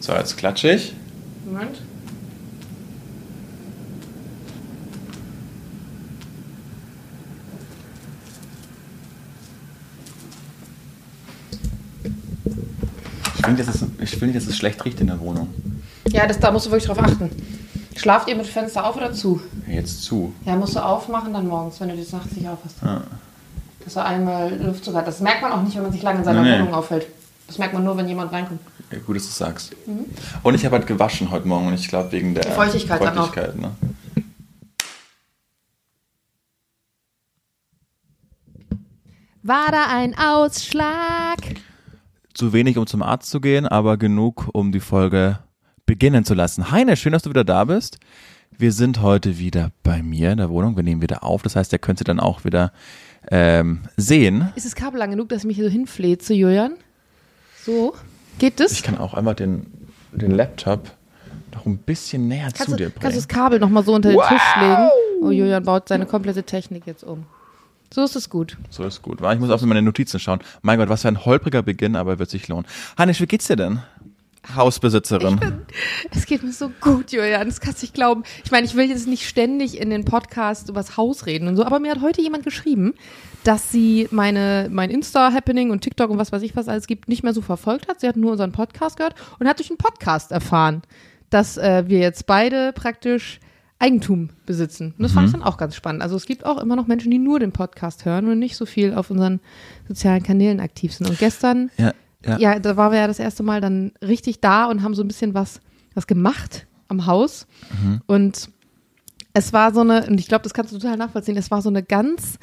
So, jetzt klatsche ich. Moment. Ich finde, dass, es, ich finde, dass es schlecht riecht in der Wohnung. Ja, das, da musst du wirklich drauf achten. Schlaft ihr mit Fenster auf oder zu? Jetzt zu. Ja, musst du aufmachen dann morgens, wenn du das nachts nicht aufhast. Ja. Dass er einmal Luftzug hat. Das merkt man auch nicht, wenn man sich lange in seiner Nee. Wohnung aufhält. Das merkt man nur, wenn jemand reinkommt. Ja, gut, dass du es sagst. Und ich habe halt gewaschen heute Morgen und ich glaube wegen der Die Feuchtigkeit dann auch. Feuchtigkeit, ne? War da ein Ausschlag? Zu wenig, um zum Arzt zu gehen, aber genug, um die Folge beginnen zu lassen. Heine, schön, dass du wieder da bist. Wir sind heute wieder bei mir in der Wohnung. Wir nehmen wieder auf. Das heißt, ihr könnt sie dann auch wieder ähm, sehen. Ist das Kabel lang genug, dass ich mich hier so hinfleht zu Julian? So? Geht das? Ich kann auch einmal den, den Laptop noch ein bisschen näher kannst, zu dir kannst du bringen. das Kabel nochmal so unter den Tisch legen? Oh, Julian baut seine komplette Technik jetzt um. So ist es gut. So ist gut. Ich muss auf meine Notizen schauen. Mein Gott, was für ein holpriger Beginn, aber wird sich lohnen. Hannes, wie geht's dir denn? Hausbesitzerin. Es geht mir so gut, Julian. Das kannst du nicht glauben. Ich meine, ich will jetzt nicht ständig in den Podcast übers Haus reden und so, aber mir hat heute jemand geschrieben, dass sie meine, mein Insta-Happening und TikTok und was weiß ich, was alles gibt, nicht mehr so verfolgt hat. Sie hat nur unseren Podcast gehört und hat durch einen Podcast erfahren, dass äh, wir jetzt beide praktisch Eigentum besitzen. Und das fand ich dann auch ganz spannend. Also es gibt auch immer noch Menschen, die nur den Podcast hören und nicht so viel auf unseren sozialen Kanälen aktiv sind. Und gestern ja, ja. ja, da waren wir ja das erste Mal dann richtig da und haben so ein bisschen was, was gemacht am Haus. Und es war so eine, und ich glaube, das kannst du total nachvollziehen, es war so eine ganz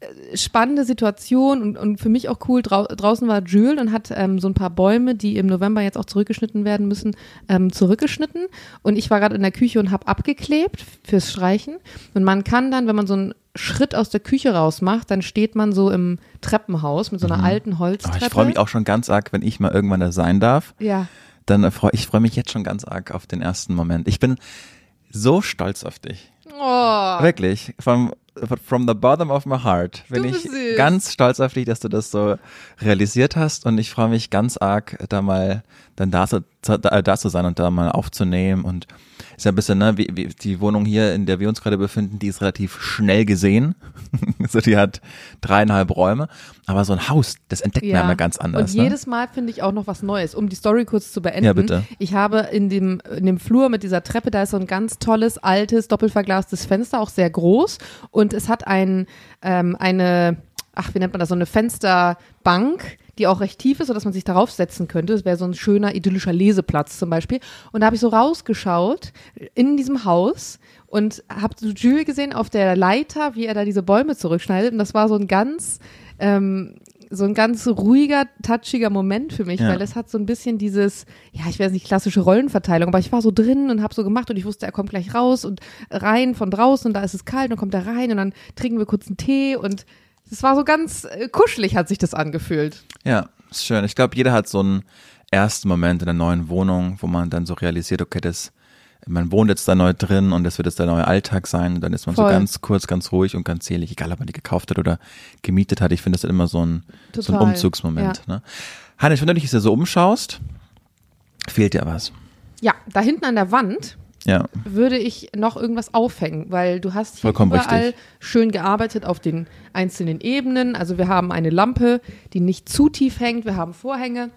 äh, spannende Situation und, und für mich auch cool. Drau draußen war Jules und hat ähm, so ein paar Bäume, die im November jetzt auch zurückgeschnitten werden müssen, ähm, zurückgeschnitten. Und ich war gerade in der Küche und habe abgeklebt fürs Streichen. Und man kann dann, wenn man so einen Schritt aus der Küche raus macht, dann steht man so im Treppenhaus mit so einer alten Oh, Holztreppe. ich freue mich auch schon ganz arg, wenn ich mal irgendwann da sein darf. Ja. Dann äh, freu, ich freue mich jetzt schon ganz arg auf den ersten Moment. Ich bin so stolz auf dich. Oh. Wirklich. From, from the bottom of my heart bin ich süß. ganz stolz auf dich, dass du das so realisiert hast und ich freue mich ganz arg, da mal dann da, da, da zu sein und da mal aufzunehmen und ist ja ein bisschen, ne, wie, wie die Wohnung hier, in der wir uns gerade befinden, die ist relativ schnell gesehen. so, die hat dreieinhalb Räume. Aber so ein Haus, das entdeckt man immer ganz anders. Und ne? jedes Mal finde ich auch noch was Neues. Um die Story kurz zu beenden. Ja, bitte. Ich habe in dem, in dem Flur mit dieser Treppe, da ist so ein ganz tolles, altes, doppelverglastes Fenster, auch sehr groß. Und es hat ein, ähm, eine, ach, wie nennt man das, so eine Fensterbank, die auch recht tief ist, sodass man sich darauf setzen könnte. Das wäre so ein schöner, idyllischer Leseplatz zum Beispiel. Und da habe ich so rausgeschaut in diesem Haus und habe so Jules gesehen auf der Leiter, wie er da diese Bäume zurückschneidet. Und das war so ein ganz, ähm, so ein ganz ruhiger, touchiger Moment für mich, Ja. weil es hat so ein bisschen dieses, ja, ich weiß nicht, klassische Rollenverteilung, aber ich war so drin und habe so gemacht und ich wusste, er kommt gleich raus und rein von draußen und da ist es kalt und dann kommt er rein und dann trinken wir kurz einen Tee und es war so ganz äh, kuschelig, hat sich das angefühlt. Ja, ist schön. Ich glaube, jeder hat so einen ersten Moment in der neuen Wohnung, wo man dann so realisiert, okay, das, man wohnt jetzt da neu drin und das wird jetzt der neue Alltag sein. Und dann ist man Voll. so ganz kurz, ganz ruhig und ganz selig, egal ob man die gekauft hat oder gemietet hat. Ich finde, das ist immer so ein, so ein Umzugsmoment. Ne? Hannes, wenn du dich jetzt so umschaust, fehlt dir was. Ja, da hinten an der Wand Ja, würde ich noch irgendwas aufhängen, weil du hast hier Vollkommen überall richtig. schön gearbeitet auf den einzelnen Ebenen. Also wir haben eine Lampe, die nicht zu tief hängt. Wir haben Vorhänge.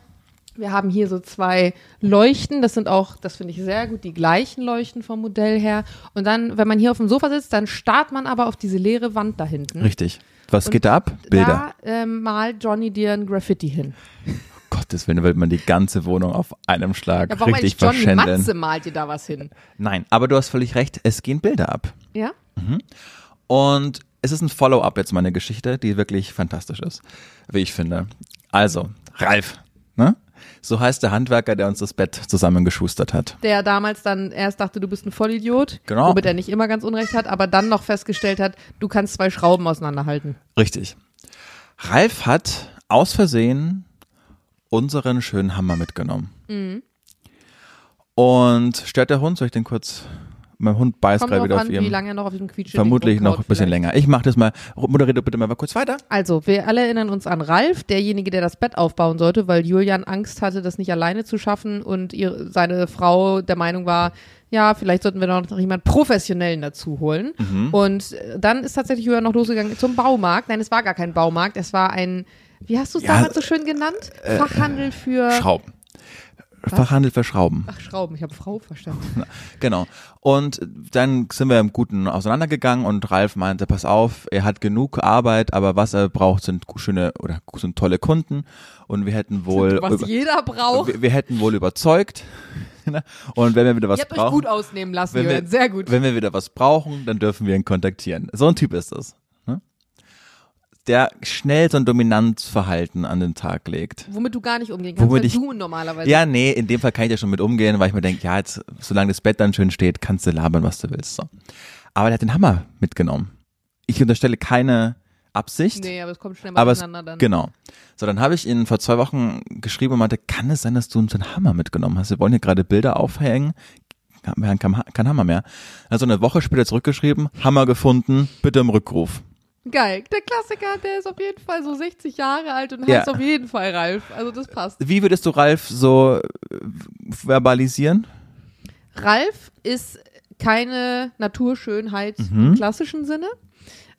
Wir haben hier so zwei Leuchten. Das sind auch, das finde ich sehr gut, die gleichen Leuchten vom Modell her. Und dann, wenn man hier auf dem Sofa sitzt, dann starrt man aber auf diese leere Wand da hinten. richtig. Was Und geht da ab? Bilder. Da ähm, malt Johnny dir ein Graffiti hin. Gottes Willen, will man die ganze Wohnung auf einem Schlag Ja, warum richtig Johnny verschändeln. Matze malt dir da was hin? Nein, aber du hast völlig recht, es gehen Bilder ab. Ja? Und es ist ein Follow-up jetzt meiner Geschichte, die wirklich fantastisch ist, wie ich finde. Also, Ralf, ne? So heißt der Handwerker, der uns das Bett zusammengeschustert hat. der damals dann erst dachte, du bist ein Vollidiot, Genau. womit er nicht immer ganz unrecht hat, aber dann noch festgestellt hat, du kannst zwei Schrauben auseinanderhalten. Richtig. Ralf hat aus Versehen unseren schönen Hammer mitgenommen. Und stört der Hund? Soll ich den kurz Mein Hund beißt gerade wieder an, auf wie ihrem. lange er noch auf diesem Quietsch Vermutlich noch ein bisschen länger. Ich mache das mal. Moderiere bitte mal kurz weiter. Also, wir alle erinnern uns an Ralf, derjenige, der das Bett aufbauen sollte, weil Julian Angst hatte, das nicht alleine zu schaffen und ihre, seine Frau der Meinung war, ja, vielleicht sollten wir noch jemand Professionellen dazu holen. Mhm. Und dann ist tatsächlich Julian noch losgegangen zum Baumarkt. Nein, es war gar kein Baumarkt, es war ein, wie hast du es Ja, damals so schön genannt? Fachhandel für Schrauben. Fachhandel für Schrauben. Ach, Schrauben, ich habe Frau verstanden. Genau. Und dann sind wir im Guten auseinandergegangen und Ralf meinte, pass auf, er hat genug Arbeit, aber was er braucht, sind schöne oder sind tolle Kunden und wir hätten wohl Was über- jeder braucht. wir, wir hätten wohl überzeugt. Ne? und wenn wir wieder was Ihr habt euch brauchen, gut ausnehmen lassen, wir, Sehr gut. wenn wir wieder was brauchen, dann dürfen wir ihn kontaktieren. So ein Typ ist das. Der schnell so ein Dominanzverhalten an den Tag legt. Womit du gar nicht umgehen kannst, Womit ich- du normalerweise. Ja, nee, in dem Fall kann ich ja schon mit umgehen, weil ich mir denke, ja, jetzt, solange das Bett dann schön steht, kannst du labern, was du willst. So. Aber der hat den Hammer mitgenommen. Ich unterstelle keine Absicht. Nee, aber es kommt schnell mal aber es, durcheinander dann. genau. So, dann habe ich ihn vor zwei Wochen geschrieben und meinte, kann es sein, dass du uns einen Hammer mitgenommen hast? Wir wollen hier gerade Bilder aufhängen. Wir haben kein, kein Hammer mehr. Also eine Woche später zurückgeschrieben, Hammer gefunden, bitte im Rückruf. Geil. Der Klassiker, der ist auf jeden Fall so 60 Jahre alt und Ja. heißt auf jeden Fall Ralf. Also das passt. Wie würdest du Ralf so äh, verbalisieren? Ralf ist keine Naturschönheit Mhm. im klassischen Sinne.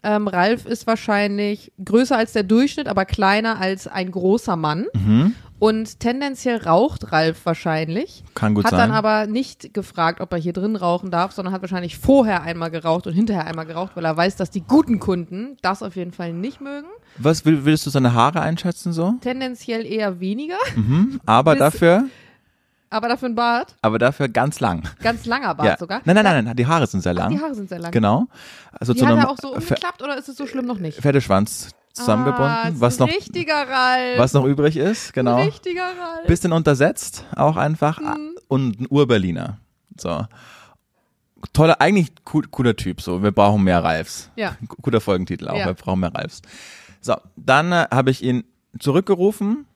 Ähm, Ralf ist wahrscheinlich größer als der Durchschnitt, aber kleiner als ein großer Mann. Mhm. Und tendenziell raucht Ralf wahrscheinlich. Kann gut hat sein. dann aber nicht gefragt, ob er hier drin rauchen darf, sondern hat wahrscheinlich vorher einmal geraucht und hinterher einmal geraucht, weil er weiß, dass die guten Kunden das auf jeden Fall nicht mögen. Was will, willst du seine Haare einschätzen so? Tendenziell eher weniger, Mhm. Aber Bis- dafür, aber dafür ein Bart. aber dafür ganz lang. Ganz langer Bart ja. sogar. Nein, nein, nein, nein, die Haare sind sehr lang. Die Haare sind sehr lang. Genau. Also Die zu hat er auch so umgeklappt oder ist es so schlimm noch nicht? Pferdeschwanz zusammengebunden, Ah, was ein noch was noch übrig ist, genau. Ein richtiger Ralf. Bisschen untersetzt, auch einfach Mhm. und ein Urberliner. So. Toller, eigentlich cool, cooler Typ, so. Wir brauchen mehr Ralfs. Ja. Guter Folgentitel auch, Ja. wir brauchen mehr Ralfs. So, dann äh, habe ich ihn zurückgerufen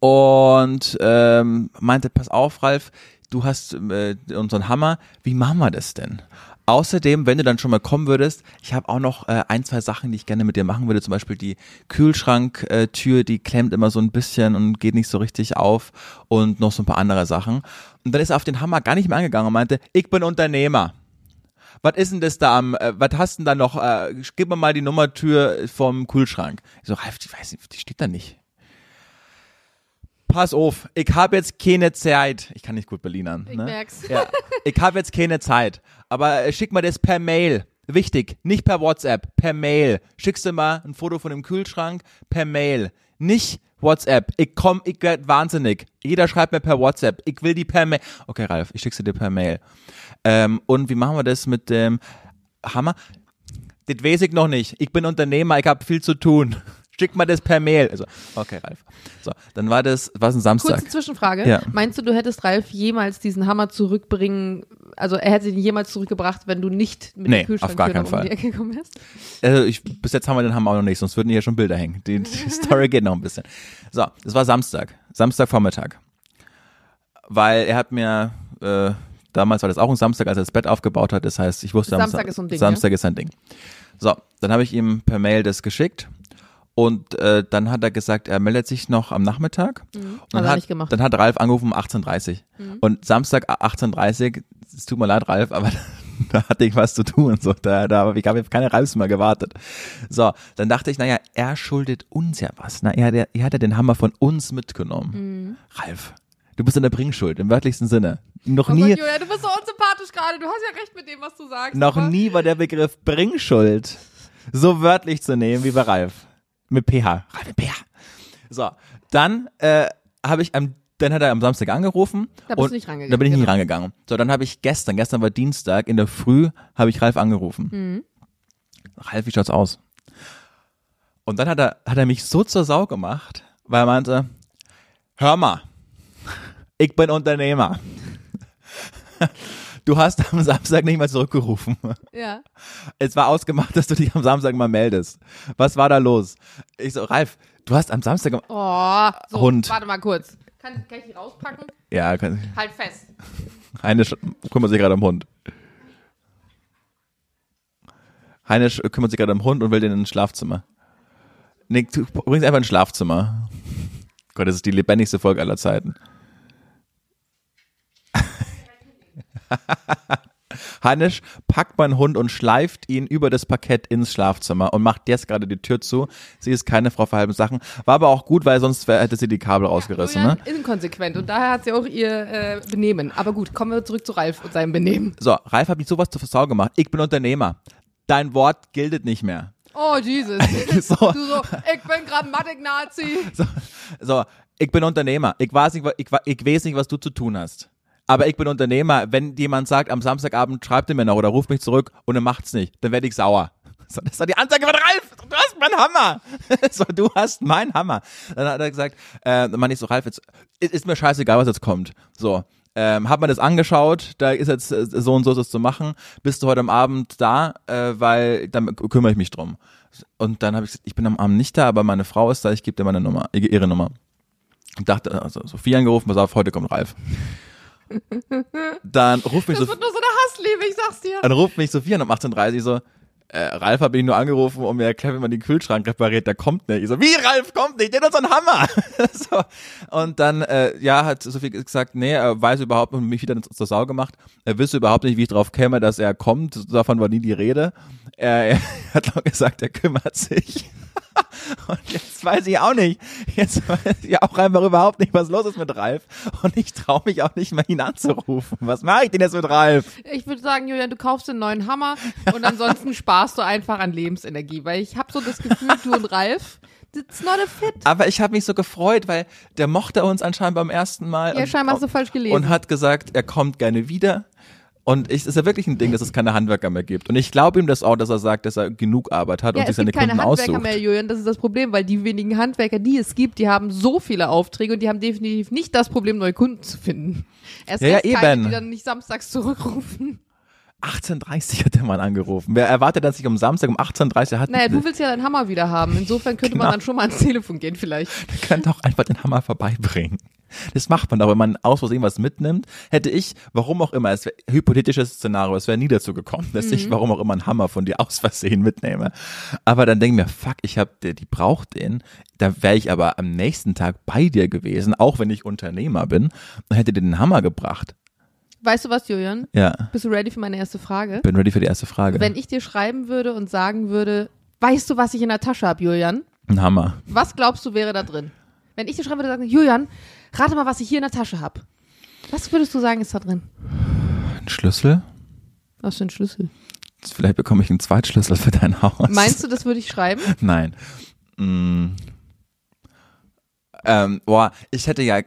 und ähm, meinte, pass auf, Ralf, du hast äh, unseren Hammer, wie machen wir das denn? Außerdem, wenn du dann schon mal kommen würdest, ich habe auch noch äh, ein, zwei Sachen, die ich gerne mit dir machen würde. Zum Beispiel die Kühlschranktür, die klemmt immer so ein bisschen und geht nicht so richtig auf und noch so ein paar andere Sachen. Und dann ist er auf den Hammer gar nicht mehr angegangen und meinte, ich bin Unternehmer. Was ist denn das da am, äh, was hast denn da noch, äh, gib mir mal die Nummertür vom Kühlschrank. Ich so, Ralf, die weiß nicht, die steht da nicht. Pass auf, ich habe jetzt keine Zeit. Ich kann nicht gut Berlinern. Ich ne? merk's. Ja, ich habe jetzt keine Zeit. Aber äh, schick mal das per Mail. Wichtig, nicht per WhatsApp, per Mail. Schickst du mal ein Foto von dem Kühlschrank per Mail. Nicht WhatsApp. Ich komm, ich werd wahnsinnig. Jeder schreibt mir per WhatsApp. Ich will die per Mail. Okay, Ralf, ich schick sie dir per Mail. Ähm, und wie machen wir das mit dem Hammer? Das weiß ich noch nicht. Ich bin Unternehmer, ich habe viel zu tun. Schick mal das per Mail. Also, okay, Ralf. So, dann war das, war es ein Samstag. Kurze Zwischenfrage. Ja. Meinst du, du hättest Ralf jemals diesen Hammer zurückbringen, also er hätte ihn jemals zurückgebracht, wenn du nicht mit Nee, dem Kühlschrank auf gar keinen um Fall. die Ecke gekommen wärst? Also ich, bis jetzt haben wir den Hammer auch noch nicht, sonst würden hier schon Bilder hängen. Die, die Story geht noch ein bisschen. So, das war Samstag, Samstagvormittag. Weil er hat mir, äh, damals war das auch ein Samstag, als er das Bett aufgebaut hat, das heißt, ich wusste, am Samstag Sa- ist so ein Ding, Samstag ist sein Ding. So, dann habe ich ihm per Mail das geschickt und äh, dann hat er gesagt, er meldet sich noch am Nachmittag. Und Hat dann hat, nicht gemacht. dann hat Ralf angerufen um 18.30 Uhr. Und Samstag 18.30 Uhr, es tut mir leid, Ralf, aber da hatte ich was zu tun. So, da, da, ich habe keine Ralfs mehr gewartet. So, dann dachte ich, naja, er schuldet uns ja was. Na, er, hat ja- er hat ja den Hammer von uns mitgenommen. Ralf, du bist in der Bringschuld, im wörtlichsten Sinne. Noch Oh nie, Gott, Julia, du bist so unsympathisch gerade. Du hast ja recht mit dem, was du sagst. noch aber- nie war der Begriff Bringschuld so wörtlich zu nehmen wie bei Ralf. Mit PH. Ralf mit PH. So, dann äh, habe ich am, dann hat er am Samstag angerufen. Da bist und du nicht rangegangen, Da bin ich nicht genau. rangegangen. So, dann habe ich gestern, gestern war Dienstag, in der Früh habe ich Ralf angerufen. Mhm. Ralf, wie schaut's aus? Und dann hat er, hat er mich so zur Sau gemacht, weil er meinte, hör mal, ich bin Unternehmer. Du hast am Samstag nicht mal zurückgerufen. Ja. Es war ausgemacht, dass du dich am Samstag mal meldest. Was war da los? Ich so, Ralf, du hast am Samstag. Oh, so, Hund. Warte mal kurz. Kann, kann ich die rauspacken? Ja, kann ich. Halt fest. Heine kümmert sich gerade um Hund. Heine kümmert sich gerade um Hund und will den ins Schlafzimmer. Nick, du bringst einfach ins Schlafzimmer. Gott, das ist die lebendigste Folge aller Zeiten. Hannisch packt meinen Hund und schleift ihn über das Parkett ins Schlafzimmer und macht jetzt gerade die Tür zu. Sie ist keine Frau für halben Sachen. War aber auch gut, weil sonst hätte sie die Kabel rausgerissen. Julian Ne? inkonsequent und daher hat sie auch ihr äh, Benehmen. Aber gut, kommen wir zurück zu Ralf und seinem Benehmen. So, Ralf hat mich sowas zur Versau gemacht. Ich bin Unternehmer. Dein Wort giltet nicht mehr. Oh, Jesus. So. Du so, ich bin Grammatik-Nazi. So, so, ich bin Unternehmer. Ich weiß, nicht, ich, ich weiß nicht, was du zu tun hast. Aber ich bin Unternehmer. Wenn jemand sagt, am Samstagabend schreibt er mir noch oder ruft mich zurück und er macht's nicht, dann werde ich sauer. So, das war die Ansage von Ralf. Du hast meinen Hammer. So, du hast meinen Hammer. Dann hat er gesagt, äh, meinte ich so, Ralf, jetzt ist mir scheißegal, was jetzt kommt. So. Ähm, hab mir das angeschaut, da ist jetzt äh, so und so es zu machen. Bist du heute am Abend da, äh, weil dann kümmere ich mich drum. Und dann habe ich gesagt, ich bin am Abend nicht da, aber meine Frau ist da, ich gebe dir meine Nummer, ihre Nummer. Und dachte, also Sophie angerufen, pass auf, heute kommt Ralf. Dann ruft mich Das so, wird nur so eine Hassliebe, ich sag's dir. dann ruft mich Sophie an um 18.30 Uhr so, äh, Ralf habe ich nur angerufen, um mir erklären, wie man den Kühlschrank repariert, der kommt nicht. Ich so, wie Ralf kommt nicht, der hat uns einen Hammer. so. Und dann, äh, ja, hat Sophie gesagt, nee, er weiß überhaupt nicht, mich wieder zur Sau gemacht. Er wüsste überhaupt nicht, wie ich drauf käme, dass er kommt. Davon war nie die Rede. Er, er hat nur gesagt, er kümmert sich. Und jetzt weiß ich auch nicht. Jetzt weiß ich auch einfach überhaupt nicht, was los ist mit Ralf. Und ich traue mich auch nicht mehr, ihn anzurufen. Was mache ich denn jetzt mit Ralf? Ich würde sagen, Julian, du kaufst einen neuen Hammer und ansonsten sparst du einfach an Lebensenergie, weil ich habe so das Gefühl, du und Ralf, it's not a fit. Aber ich habe mich so gefreut, weil der mochte uns anscheinend beim ersten Mal. Ja, scheinbar hast du falsch gelesen. Und hat gesagt, er kommt gerne wieder. Und ich, ist ja wirklich ein Ding, dass es keine Handwerker mehr gibt. Und ich glaube ihm das auch, dass er sagt, dass er genug Arbeit hat ja, und sich es seine gibt keine Kunden Handwerker aussucht. mehr, Julian, das ist das Problem, weil die wenigen Handwerker, die es gibt, die haben so viele Aufträge und die haben definitiv nicht das Problem, neue Kunden zu finden. Erst Ja, ja, recht keine, eben. die dann nicht samstags zurückrufen. 18.30 hat der Mann angerufen. Wer erwartet, dass ich um Samstag um 18.30 hat? Naja, du willst ja deinen Hammer wieder haben. Insofern könnte Genau. man dann schon mal ans Telefon gehen vielleicht. könnte auch einfach den Hammer vorbeibringen. Das macht man doch, wenn man aus Versehen was mitnimmt. Hätte ich, warum auch immer, es wäre hypothetisches Szenario, es wäre nie dazu gekommen, dass Mhm. ich, warum auch immer, einen Hammer von dir aus Versehen mitnehme. Aber dann denke ich mir, fuck, ich hab, die, die braucht den. Da wäre ich aber am nächsten Tag bei dir gewesen, auch wenn ich Unternehmer bin, und hätte dir den Hammer gebracht. Weißt du was, Julian? Ja, Bist du ready für meine erste Frage? bin ready für die erste Frage. Wenn ich dir schreiben würde und sagen würde, weißt du, was ich in der Tasche habe, Julian? Ein Hammer. Was glaubst du wäre da drin? Wenn ich dir schreiben würde, sagen, Julian, rate mal, was ich hier in der Tasche habe. Was würdest du sagen, ist da drin? Ein Schlüssel? Was für ein Schlüssel? Vielleicht bekomme ich einen Zweitschlüssel für dein Haus. Meinst du, das würde ich schreiben? Nein. Mm. Ähm, boah, ich hätte ja,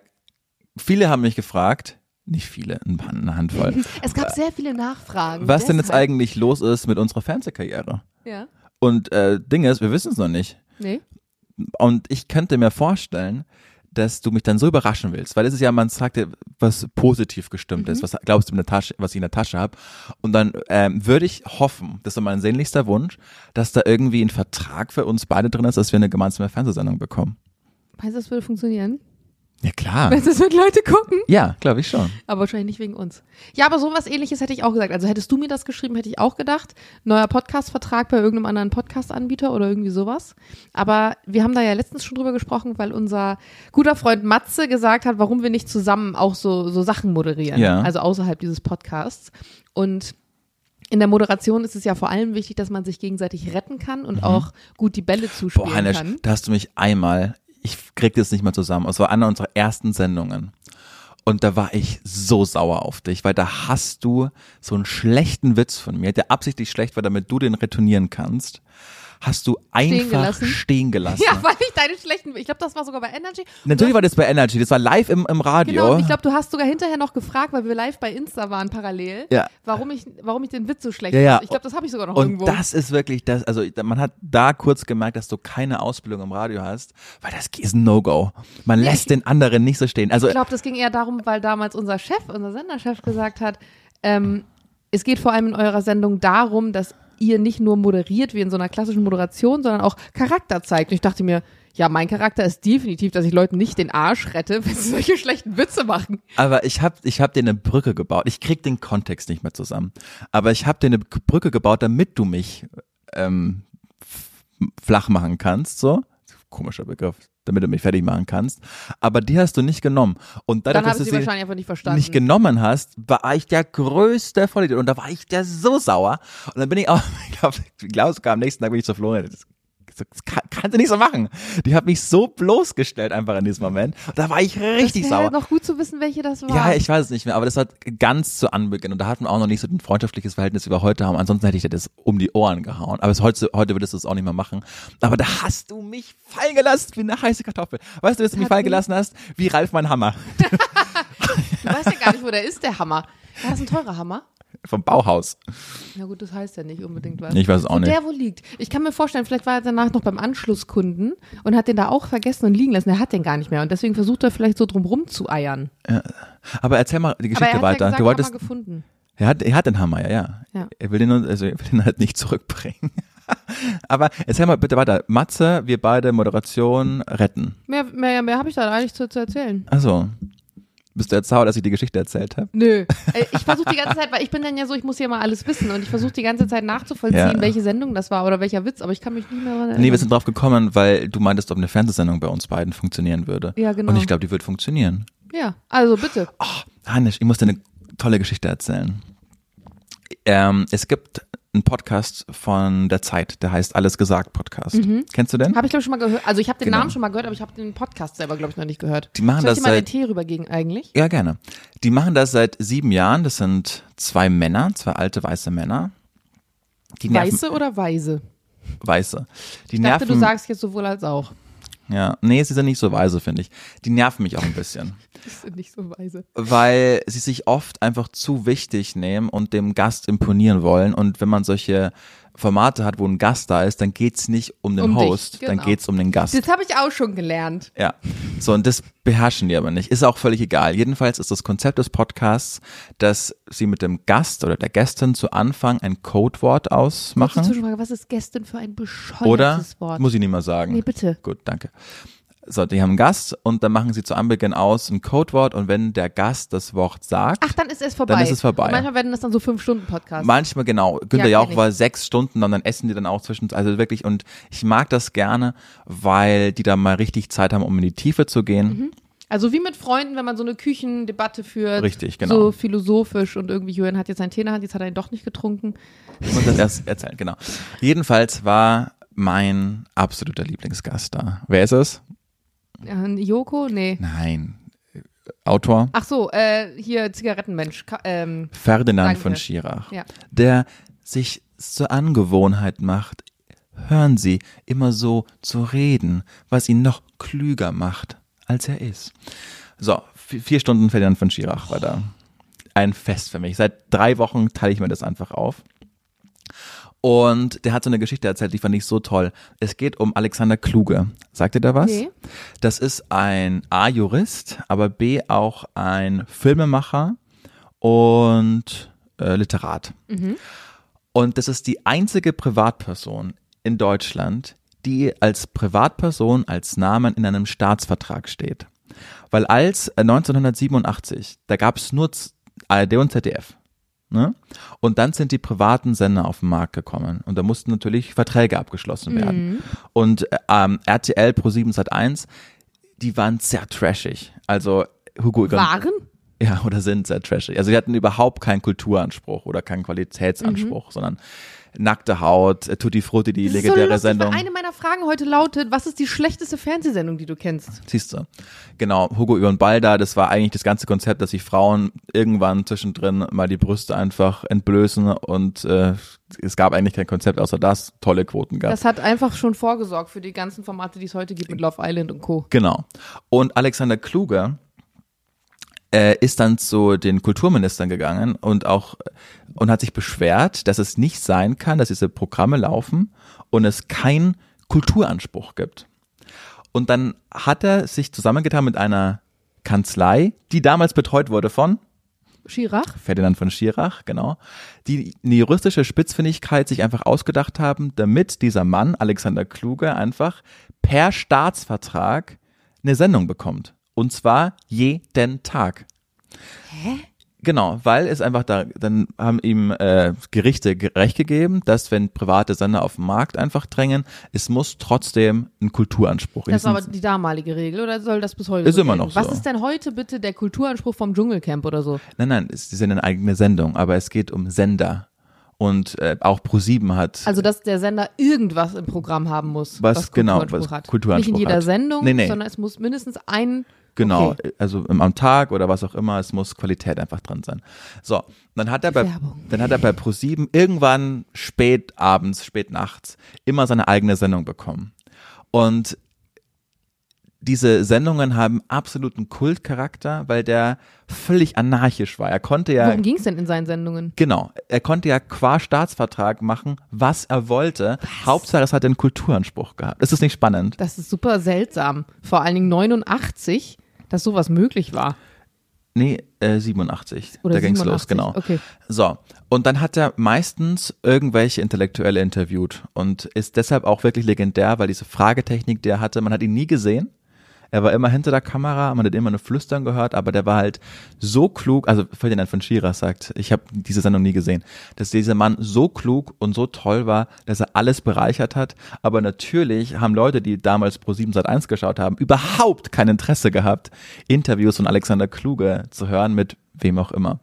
viele haben mich gefragt, nicht viele, eine Handvoll, Es gab sehr viele Nachfragen. was denn jetzt Deshalb- eigentlich los ist mit unserer Fernsehkarriere. Ja. Und äh, Ding ist, wir wissen es noch nicht. Nee. Und ich könnte mir vorstellen, dass du mich dann so überraschen willst, weil es ist ja, man sagt ja, was positiv gestimmt ist, was glaubst du in der Tasche, was ich in der Tasche habe. Und dann ähm, würde ich hoffen, das ist mein sehnlichster Wunsch, dass da irgendwie ein Vertrag für uns beide drin ist, dass wir eine gemeinsame Fernsehsendung bekommen. Meinst du, das würde funktionieren? Ja klar. Meinst du, das wird Leute gucken? Ja, glaube ich schon. Aber wahrscheinlich nicht wegen uns. Ja, aber sowas ähnliches hätte ich auch gesagt. Also hättest du mir das geschrieben, hätte ich auch gedacht. Neuer Podcast-Vertrag bei irgendeinem anderen Podcast-Anbieter oder irgendwie sowas. Aber wir haben da ja letztens schon drüber gesprochen, weil unser guter Freund Matze gesagt hat, warum wir nicht zusammen auch so, so Sachen moderieren. Ja. Also außerhalb dieses Podcasts. Und in der Moderation ist es ja vor allem wichtig, dass man sich gegenseitig retten kann und auch gut die Bälle zuspielen Mhm. Boah, Heinisch, kann. da hast du mich einmal, ich krieg das nicht mehr zusammen. Es war eine unserer ersten Sendungen. Und da war ich so sauer auf dich, weil da hast du so einen schlechten Witz von mir, der absichtlich schlecht war, damit du den retournieren kannst. Hast du einfach gelassen? stehen gelassen. Ja, weil ich deine schlechten, ich glaube, das war sogar bei Energy. Und Natürlich war das bei Energy, das war live im, im Radio. Genau, und ich glaube, du hast sogar hinterher noch gefragt, weil wir live bei Insta waren parallel, Ja. warum ich, warum ich den Witz so schlecht Ja, ja. Ich glaube, das habe ich sogar noch Und irgendwo. das ist wirklich das, also man hat da kurz gemerkt, dass du keine Ausbildung im Radio hast, weil das ist ein No-Go. Man lässt den anderen nicht so stehen. Also ich glaube, das ging eher darum, weil damals unser Chef, unser Senderchef gesagt hat, ähm, es geht vor allem in eurer Sendung darum, dass ihr nicht nur moderiert wie in so einer klassischen Moderation, sondern auch Charakter zeigt. Und ich dachte mir, ja, mein Charakter ist definitiv, dass ich Leuten nicht den Arsch rette, wenn sie solche schlechten Witze machen. Aber ich habe ich hab dir eine Brücke gebaut. Ich krieg den Kontext nicht mehr zusammen. Aber ich habe dir eine Brücke gebaut, damit du mich ähm, flach machen kannst, so. Komischer Begriff, damit du mich fertig machen kannst. Aber die hast du nicht genommen. Und dadurch, Dann dass du sie wahrscheinlich einfach nicht verstanden. nicht genommen hast, war ich der größte Vollidiot. Und da war ich der so sauer. Und dann bin ich auch, ich glaube, ich glaube sogar am nächsten Tag bin ich zu Florian. Das, das kann, kannst du nicht so machen. Die hat mich so bloßgestellt einfach in diesem Moment. Da war ich richtig das sauer. noch gut zu wissen, welche das war. Ja, ich weiß es nicht mehr, aber das war ganz zu Anbeginn und da hatten wir auch noch nicht so ein freundschaftliches Verhältnis wie wir heute haben. Ansonsten hätte ich dir das um die Ohren gehauen. Aber heute, heute würdest du es auch nicht mehr machen. Aber da hast du mich fallen gelassen wie eine heiße Kartoffel. Weißt du, dass du mich fallen gelassen hast? Wie Ralf mein Hammer Du weißt ja gar nicht, wo der ist, der Hammer. War das ein teurer Hammer? Vom Bauhaus. Na gut, das heißt ja nicht unbedingt was. Ich weiß es auch Wo nicht. der wo liegt. Ich kann mir vorstellen, vielleicht war er danach noch beim Anschlusskunden und hat den da auch vergessen und liegen lassen. Er hat den gar nicht mehr und deswegen versucht er vielleicht so drumrum zu eiern. Aber erzähl mal die Aber er Geschichte hat weiter. ja gesagt, du wolltest, Hammer gefunden. er hat, er hat den Hammer, ja, ja. Ja. Er will den, also er will den halt nicht zurückbringen. Aber erzähl mal bitte weiter. Matze, wir beide Moderation retten. Mehr, mehr, mehr habe ich da eigentlich zu, zu erzählen. Also, bist du jetzt sauer, dass ich die Geschichte erzählt habe? Nö. Äh, Ich versuche die ganze Zeit, weil ich bin dann ja so, ich muss ja mal alles wissen und ich versuche die ganze Zeit nachzuvollziehen, Ja. welche Sendung das war oder welcher Witz, aber ich kann mich nicht mehr daran erinnern. Nee, wir sind drauf gekommen, weil du meintest, ob eine Fernsehsendung bei uns beiden funktionieren würde. Ja, genau. Und ich glaube, die wird funktionieren. ja, also bitte. Oh, Hannes, ich muss dir eine tolle Geschichte erzählen. Ähm, es gibt einen Podcast von der Zeit, der heißt Alles gesagt Podcast. Kennst du den? Habe ich glaube ich schon mal gehört. Also ich habe den Genau. Namen schon mal gehört, aber ich habe den Podcast selber glaube ich noch nicht gehört. Die machen Soll ich das dir mal den seit Tee rübergegen eigentlich? Ja, gerne. Die machen das seit sieben Jahren. Das sind zwei Männer, zwei alte weiße Männer. Die nerven, Weiße oder Weise? Weiße. Die Ich dachte, nerven. du sagst jetzt sowohl als auch. Ja, nee, sie sind nicht so weise, finde ich. Die nerven mich auch ein bisschen. Das sind nicht so weise. weil sie sich oft einfach zu wichtig nehmen und dem Gast imponieren wollen. Und wenn man solche Formate hat, wo ein Gast da ist, dann geht's nicht um den Um dich, Host, dann genau. geht's um den Gast. Das habe ich auch schon gelernt. Ja, so und das beherrschen die aber nicht. Ist auch völlig egal. Jedenfalls ist das Konzept des Podcasts, dass sie mit dem Gast oder der Gästin zu Anfang ein Codewort Kurze ausmachen. Zwischenfrage, was ist gestern für ein bescheuertes Oder? Wort? Muss ich nicht mal sagen. nee, bitte. Gut, danke. So, die haben einen Gast und dann machen sie zu Anbeginn aus ein Codewort und wenn der Gast das Wort sagt, Ach, dann ist es vorbei. Dann ist es vorbei. Und manchmal werden das dann so fünf Stunden Podcasts. Manchmal genau. Günther Ja, Jauch war sechs Stunden und dann essen die dann auch zwischen, also wirklich, und ich mag das gerne, weil die da mal richtig Zeit haben, um in die Tiefe zu gehen. Also wie mit Freunden, wenn man so eine Küchendebatte führt. Richtig, genau. So philosophisch und irgendwie Julian hat jetzt seinen Tee in der Hand, jetzt hat er ihn doch nicht getrunken. Ich muss das erst erzählen, genau. Jedenfalls war mein absoluter Lieblingsgast da. Wer ist es? Äh, Joko? Nee. Nein. Autor Ach so, äh, hier Zigarettenmensch. Ka ähm, Ferdinand von Schirach, Ja. der sich zur Angewohnheit macht, hören Sie, immer so zu reden, was ihn noch klüger macht, als er ist. So, vi- vier Stunden Ferdinand von Schirach war da. Ein Fest für mich. Seit drei Wochen teile ich mir das einfach auf. Und der hat so eine Geschichte erzählt, die fand ich so toll. Es geht um Alexander Kluge. Sagt ihr da was? Nee. Das ist ein A-Jurist, aber B auch ein Filmemacher und äh, Literat. Und das ist die einzige Privatperson in Deutschland, die als Privatperson als Namen in einem Staatsvertrag steht. Weil als äh, 1987, da gab es nur ARD und ZDF. Ne? Und dann sind die privaten Sender auf den Markt gekommen und da mussten natürlich Verträge abgeschlossen werden. Und äh, ähm, RTL Pro 7 Sat 1, die waren sehr trashig. Also Hugo Waren? Ja, oder sind sehr trashig. Also die hatten überhaupt keinen Kulturanspruch oder keinen Qualitätsanspruch, sondern nackte Haut, äh, Tutti Frutti, die Das ist so legendäre lustig, Sendung. Eine meiner Fragen heute lautet, was ist die schlechteste Fernsehsendung, die du kennst? Siehst du. Genau, Hugo Egon Balda, das war eigentlich das ganze Konzept, dass sich Frauen irgendwann zwischendrin mal die Brüste einfach entblößen und äh, es gab eigentlich kein Konzept außer das, tolle Quoten gab. Das hat einfach schon vorgesorgt für die ganzen Formate, die es heute gibt mit Love Island und Co. Genau. Und Alexander Kluge äh, ist dann zu den Kulturministern gegangen und auch und hat sich beschwert, dass es nicht sein kann, dass diese Programme laufen und es keinen Kulturanspruch gibt. Und dann hat er sich zusammengetan mit einer Kanzlei, die damals betreut wurde von Schirach? Ferdinand von Schirach, genau, die eine juristische Spitzfindigkeit sich einfach ausgedacht haben, damit dieser Mann, Alexander Kluge, einfach per Staatsvertrag eine Sendung bekommt. Und zwar jeden Tag. Hä? Genau, weil es einfach da, dann haben ihm äh, Gerichte recht gegeben, dass wenn private Sender auf den Markt einfach drängen, es muss trotzdem ein Kulturanspruch. Das ist aber die damalige Regel oder soll das bis heute Ist so immer noch Was so. ist denn heute bitte der Kulturanspruch vom Dschungelcamp oder so? Nein, nein, es ist ja eine eigene Sendung, aber es geht um Sender. Und äh, auch Pro7 hat Also, dass der Sender irgendwas im Programm haben muss, Was genau, Kulturanspruch was hat. Kulturanspruch Nicht in jeder hat. Sendung, Nee, nee. sondern es muss mindestens ein Genau, Okay. also im- am Tag oder was auch immer, es muss Qualität einfach drin sein. So, dann hat er bei, Werbung. dann hat er bei Pro7 irgendwann spät abends, spät nachts immer seine eigene Sendung bekommen. Und diese Sendungen haben absoluten Kultcharakter, weil der völlig anarchisch war. Er konnte ja Worum ging es denn in seinen Sendungen? Genau, er konnte ja qua Staatsvertrag machen, was er wollte. Hauptsache, es hat einen Kulturanspruch gehabt. Ist das nicht spannend? Das ist super seltsam. Vor allen Dingen 89, dass sowas möglich war. Nee, äh, 87. Oder da ging's 87, los, genau. okay. So, und dann hat er meistens irgendwelche Intellektuelle interviewt und ist deshalb auch wirklich legendär, weil diese Fragetechnik, die er hatte, man hat ihn nie gesehen. Er war immer hinter der Kamera, man hat immer nur Flüstern gehört, aber der war halt so klug, also Ferdinand von Schirach sagt, ich habe diese Sendung nie gesehen, dass dieser Mann so klug und so toll war, dass er alles bereichert hat, aber natürlich haben Leute, die damals Pro 7 Sat 1 geschaut haben, überhaupt kein Interesse gehabt, Interviews von Alexander Kluge zu hören mit wem auch immer.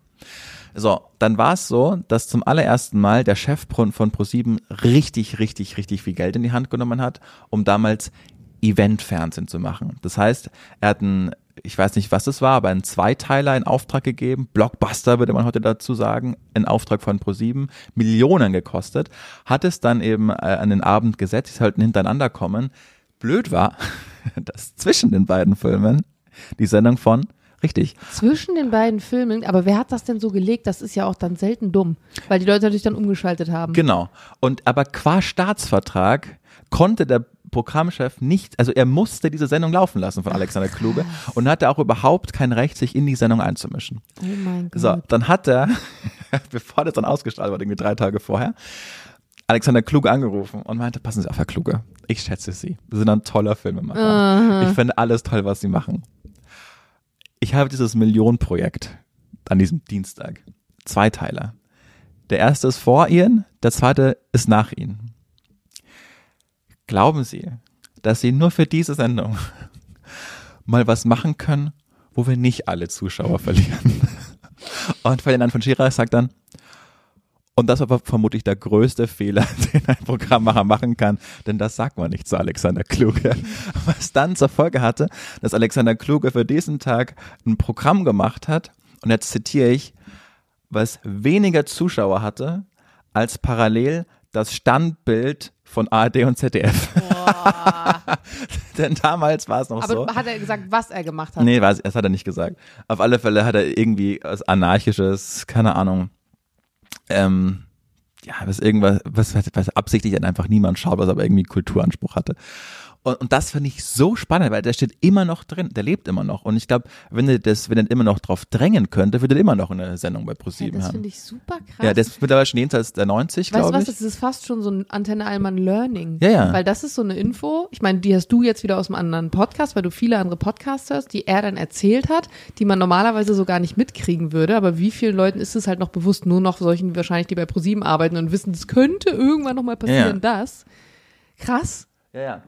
So, dann war es so, dass zum allerersten Mal der Chef von Pro7 richtig, richtig, richtig viel Geld in die Hand genommen hat, um damals Eventfernsehen zu machen. Das heißt, er hat einen, ich weiß nicht, was es war, aber einen Zweiteiler in Auftrag gegeben, Blockbuster würde man heute dazu sagen, in Auftrag von Pro7, Millionen gekostet, hat es dann eben äh, an den Abend gesetzt, die sollten hintereinander kommen. Blöd war, dass zwischen den beiden Filmen die Sendung von Richtig. Zwischen den beiden Filmen, aber wer hat das denn so gelegt? Das ist ja auch dann selten dumm, weil die Leute natürlich dann umgeschaltet haben. Genau. Und aber qua Staatsvertrag konnte der Programmchef nicht, also er musste diese Sendung laufen lassen von Alexander Kluge und hatte auch überhaupt kein Recht, sich in die Sendung einzumischen. oh mein Gott. So, dann hat er, bevor das dann ausgestrahlt wurde, irgendwie drei Tage vorher, Alexander Kluge angerufen und meinte, passen Sie auf, Herr Kluge, ich schätze Sie. Sie sind ein toller Filmemacher. Ich finde alles toll, was Sie machen. Ich habe dieses Millionenprojekt an diesem Dienstag. Zweiteiler. Der erste ist vor Ihnen, der zweite ist nach Ihnen. Glauben Sie, dass Sie nur für diese Sendung mal was machen können, wo wir nicht alle Zuschauer verlieren? Und Ferdinand von Schirach sagt dann, und das war vermutlich der größte Fehler, den ein Programmmacher machen kann, denn das sagt man nicht zu Alexander Kluge. Was dann zur Folge hatte, dass Alexander Kluge für diesen Tag ein Programm gemacht hat, und jetzt zitiere ich, was weniger Zuschauer hatte, als parallel das Standbild von ARD und ZDF. denn damals war es noch aber so. hat er gesagt, was er gemacht hat? Nee, weiß, das hat er nicht gesagt. Auf alle Fälle hat er irgendwie was Anarchisches, keine Ahnung. Ähm, ja, was irgendwas, was, was, was absichtlich dann einfach niemand schaut, was aber irgendwie Kulturanspruch hatte. Und, und das finde ich so spannend, weil der steht immer noch drin, der lebt immer noch. Und ich glaube, wenn er das, wenn er immer noch drauf drängen könnte, würde er immer noch eine Sendung bei Ja, ProSieben das haben. finde ich super krass. Ja, der ist mittlerweile schon jenseits der 90, Weißt du glaube was, ich. das ist fast schon so ein Antenne Allmann Learning. Ja, ja. Weil das ist so eine Info, ich meine, die hast du jetzt wieder aus einem anderen Podcast, weil du viele andere Podcasts hörst, die er dann erzählt hat, die man normalerweise so gar nicht mitkriegen würde. Aber wie vielen Leuten ist es halt noch bewusst? Nur noch solchen wahrscheinlich, die bei ProSieben arbeiten und wissen, es könnte irgendwann nochmal passieren, das. Krass. Ja, ja.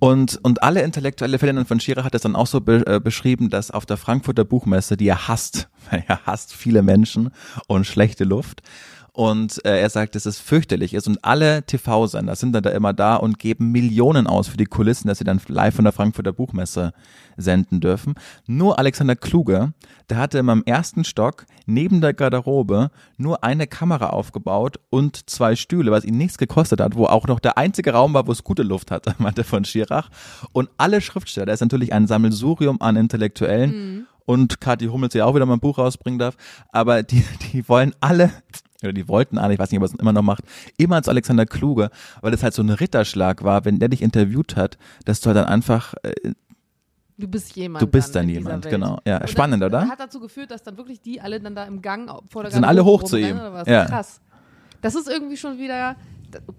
Und, und alle Intellektuelle, Ferdinand von Schirach hat es dann auch so be äh, beschrieben, dass auf der Frankfurter Buchmesse, die er hasst, weil er hasst viele Menschen und schlechte Luft. Und äh, er sagt, dass es fürchterlich ist. Und alle TV-Sender sind dann da immer da und geben Millionen aus für die Kulissen, dass sie dann live von der Frankfurter Buchmesse senden dürfen. Nur Alexander Kluge, der hatte immer im ersten Stock neben der Garderobe nur eine Kamera aufgebaut und zwei Stühle, was ihn nichts gekostet hat, wo auch noch der einzige Raum war, wo es gute Luft hatte, meinte von Schirach. Und alle Schriftsteller, der ist natürlich ein Sammelsurium an Intellektuellen und Kathi Hummels, die auch wieder mal ein Buch rausbringen darf, aber die, die wollen alle oder die wollten alle, ich weiß nicht, ob er es immer noch macht, immer als Alexander Kluge, weil es halt so ein Ritterschlag war, wenn der dich interviewt hat, dass du halt dann einfach äh, Du bist jemand. Du bist dann dann jemand, genau. Ja, Und spannend, das oder? Hat dazu geführt, dass dann wirklich die alle dann da im Gang vor der Sind alle hoch zu ihm. Ja. Krass. Das ist irgendwie schon wieder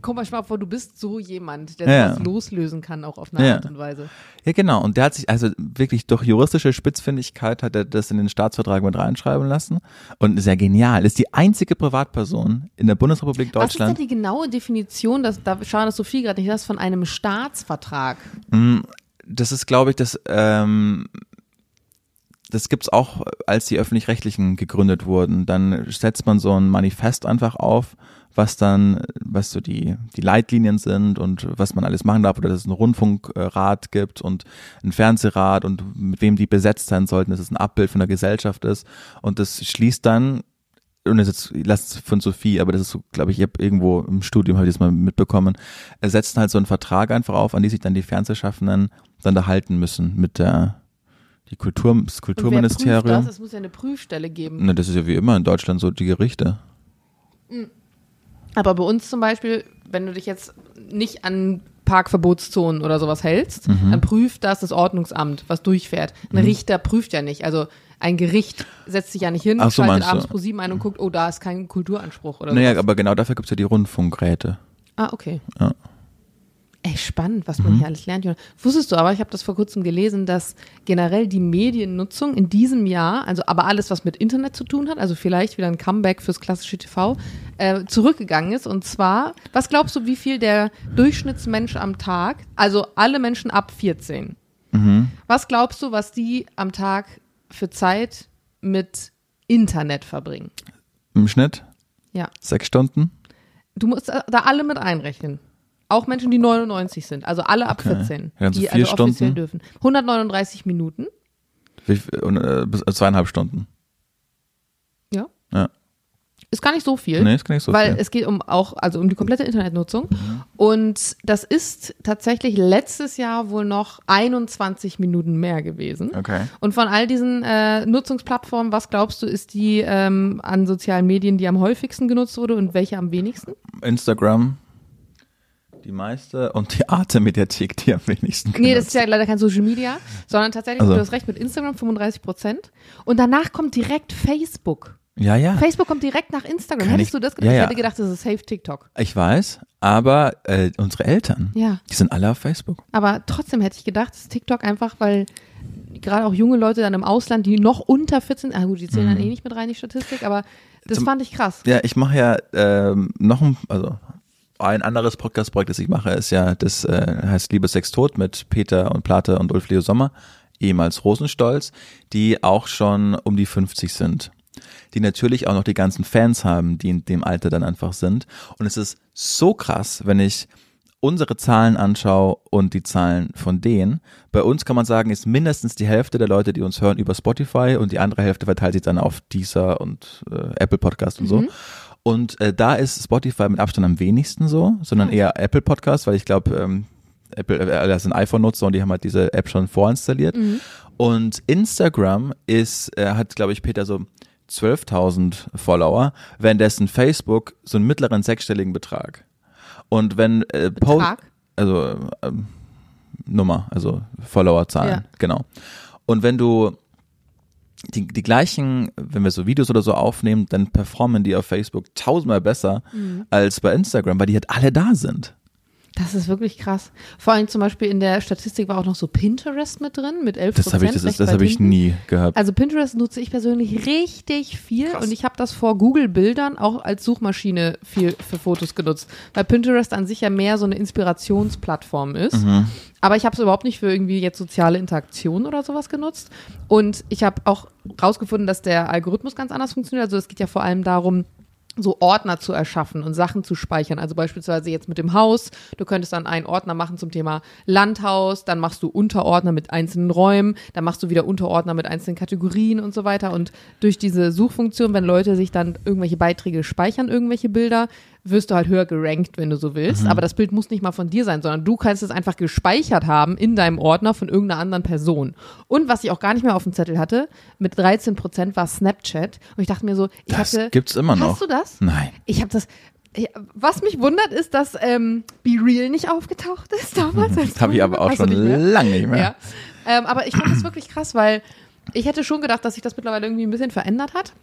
komm mal vor, du bist so jemand, der Ja. das loslösen kann, auch auf eine Ja. Art und Weise. Ja, genau. Und der hat sich, also wirklich durch juristische Spitzfindigkeit hat er das in den Staatsvertrag mit reinschreiben lassen. Und ist ja genial. Ist die einzige Privatperson in der Bundesrepublik Was ist Deutschland. denn die genaue Definition, dass, da schauen das Sophie gerade nicht, das von einem Staatsvertrag? Das ist, glaube ich, das, ähm, das gibt's auch, als die öffentlich-rechtlichen gegründet wurden. Dann setzt man so ein Manifest einfach auf, was dann, was so die, die Leitlinien sind und was man alles machen darf, oder dass es einen Rundfunkrat gibt und einen Fernsehrat und mit wem die besetzt sein sollten, dass es ein Abbild von der Gesellschaft ist. Und das schließt dann und das ist jetzt, lasst es von Sophie, aber das ist so, glaube ich, ich habe irgendwo im Studium habe ich das mal mitbekommen, er setzt halt so einen Vertrag einfach auf, an die sich dann die Fernsehschaffenden dann da halten müssen mit der die Kultur, das Und wer prüft Kulturministerium. das? Es muss ja eine Prüfstelle geben. Ne, das ist ja wie immer in Deutschland so die Gerichte. Aber bei uns zum Beispiel, wenn du dich jetzt nicht an Parkverbotszonen oder sowas hältst, Mhm. dann prüft das das Ordnungsamt, was durchfährt. Ein Richter prüft ja nicht. Also ein Gericht setzt sich ja nicht hin, Ach so, schaltet abends pro sieben ein und guckt, oh, da ist kein Kulturanspruch oder Naja, sowas. aber genau dafür gibt's ja die Rundfunkräte. Ah, okay. Ja. Ey, spannend, was Mhm. man hier alles lernt. Wusstest du aber, ich habe das vor kurzem gelesen, dass generell die Mediennutzung in diesem Jahr, also aber alles, was mit Internet zu tun hat, also vielleicht wieder ein Comeback fürs klassische TV, äh, zurückgegangen ist. Und zwar, was glaubst du, wie viel der Durchschnittsmensch am Tag, also alle Menschen ab 14, Mhm. was glaubst du, was die am Tag für Zeit mit Internet verbringen? Im Schnitt Ja. sechs Stunden. Du musst da alle mit einrechnen. Auch Menschen, die 99 sind, also alle ab Okay. 14, Ja, also die vier also offiziell Stunden. dürfen. 139 Minuten. Wie, und, äh, bis, äh, zweieinhalb Stunden. Ja. Ja. Ist gar nicht so viel. Nee, ist gar nicht so weil viel. Mhm. es geht um auch, also um die komplette Internetnutzung. Und das ist tatsächlich letztes Jahr wohl noch 21 Minuten mehr gewesen. Okay. Und von all diesen äh, Nutzungsplattformen, was glaubst du, ist die ähm, an sozialen Medien, die am häufigsten genutzt wurde und welche am wenigsten? Instagram die meiste und die Arte-Mediathek die am wenigsten Nee, das genutzt. ist ja leider kein Social Media, sondern tatsächlich, Also. du hast recht, mit Instagram 35 Prozent. Und danach kommt direkt Facebook. Ja, ja. Facebook kommt direkt nach Instagram. Kann Hättest ich- du das gedacht? ja, Ich ja. hätte gedacht, das ist safe TikTok. Ich weiß, aber äh, unsere Eltern, Ja. die sind alle auf Facebook. Aber trotzdem hätte ich gedacht, das ist TikTok einfach, weil gerade auch junge Leute dann im Ausland, die noch unter 14, ah gut, die zählen dann eh nicht mit rein, die Statistik, aber das Mhm. Zum- fand ich krass. Ja, ich mache ja ähm, noch ein, also ein anderes Podcast-Projekt, das ich mache, ist ja, das äh, heißt Liebe Sex Tod mit Peter und Plate und Ulf Leo Sommer, ehemals Rosenstolz, die auch schon um die 50 sind. Die natürlich auch noch die ganzen Fans haben, die in dem Alter dann einfach sind. Und es ist so krass, wenn ich unsere Zahlen anschaue und die Zahlen von denen. Bei uns kann man sagen, ist mindestens die Hälfte der Leute, die uns hören, über Spotify und die andere Hälfte verteilt sich dann auf Deezer und äh, Apple Podcast und so. Und äh, da ist Spotify mit Abstand am wenigsten so, sondern eher Apple Podcast, weil ich glaube, ähm, Apple, äh, das sind iPhone-Nutzer und die haben halt diese App schon vorinstalliert. Und Instagram ist, äh, hat, glaube ich, Peter so 12.000 Follower, währenddessen Facebook so einen mittleren sechsstelligen Betrag. Und wenn äh, Post, also ähm, Nummer, also Followerzahlen, Ja. genau. Und wenn du die, die gleichen, wenn wir so Videos oder so aufnehmen, dann performen die auf Facebook tausendmal besser Mhm. als bei Instagram, weil die halt alle da sind. Das ist wirklich krass. Vor allem zum Beispiel in der Statistik war auch noch so Pinterest mit drin, mit 11 Das habe ich, das, ist, das habe ich nie gehabt. Also Pinterest nutze ich persönlich richtig viel Krass. und ich habe das vor Google Bildern auch als Suchmaschine viel für Fotos genutzt, weil Pinterest an sich ja mehr so eine Inspirationsplattform ist. Mhm. Aber ich habe es überhaupt nicht für irgendwie jetzt soziale Interaktion oder sowas genutzt. Und ich habe auch rausgefunden, dass der Algorithmus ganz anders funktioniert. Also es geht ja vor allem darum, so Ordner zu erschaffen und Sachen zu speichern. Also beispielsweise jetzt mit dem Haus. Du könntest dann einen Ordner machen zum Thema Landhaus, dann machst du Unterordner mit einzelnen Räumen, dann machst du wieder Unterordner mit einzelnen Kategorien und so weiter. Und durch diese Suchfunktion, wenn Leute sich dann irgendwelche Beiträge speichern, irgendwelche Bilder, wirst du halt höher gerankt, wenn du so willst. Aber das Bild muss nicht mal von dir sein, sondern du kannst es einfach gespeichert haben in deinem Ordner von irgendeiner anderen Person. Und was ich auch gar nicht mehr auf dem Zettel hatte, mit 13 Prozent war Snapchat. Und ich dachte mir so, ich Das hatte. gibt's immer noch. Hast du das? Nein. Ich habe das. ja, Was mich wundert, ist, dass ähm, Be Real nicht aufgetaucht ist damals. als Das habe ich aber auch schon nicht lange nicht mehr. Ja. Ähm, aber ich fand das wirklich krass, weil ich hätte schon gedacht, dass sich das mittlerweile irgendwie ein bisschen verändert hat.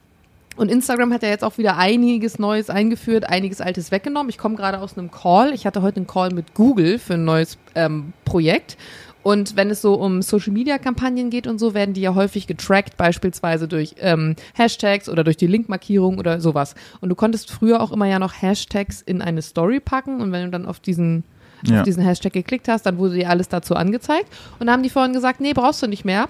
Und Instagram hat ja jetzt auch wieder einiges Neues eingeführt, einiges Altes weggenommen. Ich komme gerade aus einem Call. Ich hatte heute einen Call mit Google für ein neues ähm, Projekt. Und wenn es so um Social-Media-Kampagnen geht und so, werden die ja häufig getrackt, beispielsweise durch ähm, Hashtags oder durch die Linkmarkierung oder sowas. Und du konntest früher auch immer ja noch Hashtags in eine Story packen und wenn du dann auf diesen Ja. auf diesen Hashtag geklickt hast, dann wurde dir alles dazu angezeigt. Und da haben die vorhin gesagt, nee, brauchst du nicht mehr.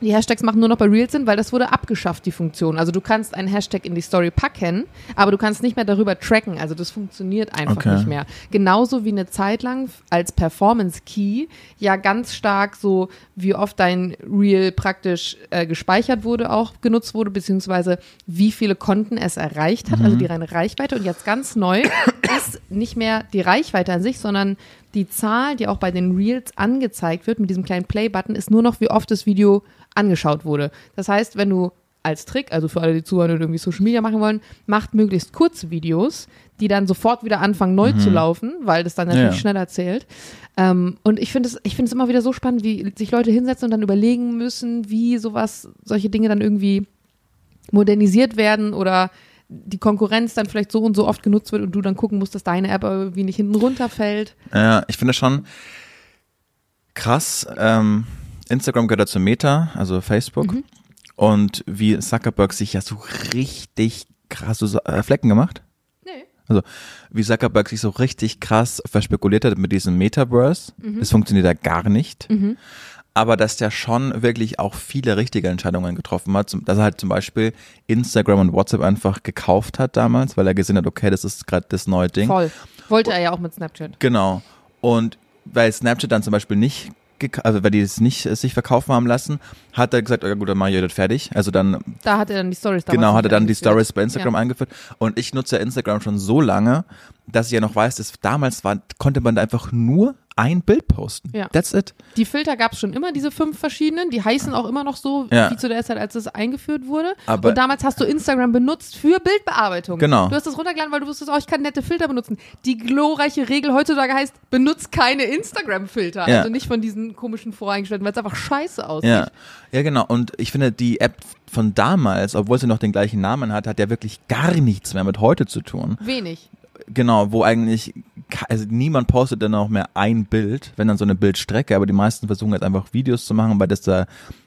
Die Hashtags machen nur noch bei Reels Sinn, weil das wurde abgeschafft, die Funktion. Also du kannst einen Hashtag in die Story packen, aber du kannst nicht mehr darüber tracken. Also das funktioniert einfach Okay. nicht mehr. Genauso wie eine Zeit lang als Performance Key ja ganz stark so, wie oft dein Reel praktisch äh, gespeichert wurde, auch genutzt wurde, beziehungsweise wie viele Konten es erreicht hat, also die reine Reichweite. Und jetzt ganz neu ist nicht mehr die Reichweite an sich, sondern die Zahl, die auch bei den Reels angezeigt wird, mit diesem kleinen Play-Button, ist nur noch, wie oft das Video angeschaut wurde. Das heißt, wenn du als Trick, also für alle, die zuhören und irgendwie Social Media machen wollen, macht möglichst kurze Videos, die dann sofort wieder anfangen neu zu laufen, weil das dann natürlich Ja. schneller zählt. Ähm, und ich finde es, ich finde es immer wieder so spannend, wie sich Leute hinsetzen und dann überlegen müssen, wie sowas, solche Dinge dann irgendwie modernisiert werden oder die Konkurrenz dann vielleicht so und so oft genutzt wird und du dann gucken musst, dass deine App irgendwie nicht hinten runterfällt. Ja, ich finde schon krass. Ähm, Instagram gehört ja zu Meta, also Facebook. Mhm. Und wie Zuckerberg sich ja so richtig krass so äh, Flecken gemacht. Nee. Also wie Zuckerberg sich so richtig krass verspekuliert hat mit diesem Metaverse. Mhm. Das funktioniert ja gar nicht. Aber dass der schon wirklich auch viele richtige Entscheidungen getroffen hat. Dass er halt zum Beispiel Instagram und WhatsApp einfach gekauft hat damals, weil er gesehen hat, okay, das ist gerade das neue Ding. Voll. Wollte er ja auch mit Snapchat. Genau. Und weil Snapchat dann zum Beispiel nicht, also weil die es nicht äh, sich verkaufen haben lassen, hat er gesagt, ja gut, dann mache ich das fertig. Also dann, Da hat er dann die Stories genau, hat er dann die. Stories bei Instagram Ja. eingeführt. Und ich nutze ja Instagram schon so lange, dass ich ja noch weiß, dass damals war, konnte man da einfach nur ein Bild posten. Ja. That's it. Die Filter gab es schon immer, diese fünf verschiedenen. Die heißen auch immer noch so, Ja. wie zu der Zeit, als es eingeführt wurde. Aber- und damals hast du Instagram benutzt für Bildbearbeitung. Genau. Du hast das runtergeladen, weil du wusstest, oh, ich kann nette Filter benutzen. Die glorreiche Regel heutzutage heißt, benutzt keine Instagram-Filter. Ja. Also nicht von diesen komischen voreingestellten, weil es einfach scheiße aussieht. Ja. ja, genau. Und ich finde, die App von damals, obwohl sie noch den gleichen Namen hat, hat ja wirklich gar nichts mehr mit heute zu tun. Wenig. Genau, wo eigentlich, also niemand postet dann auch mehr ein Bild, wenn dann so eine Bildstrecke, aber die meisten versuchen jetzt einfach Videos zu machen, weil das der,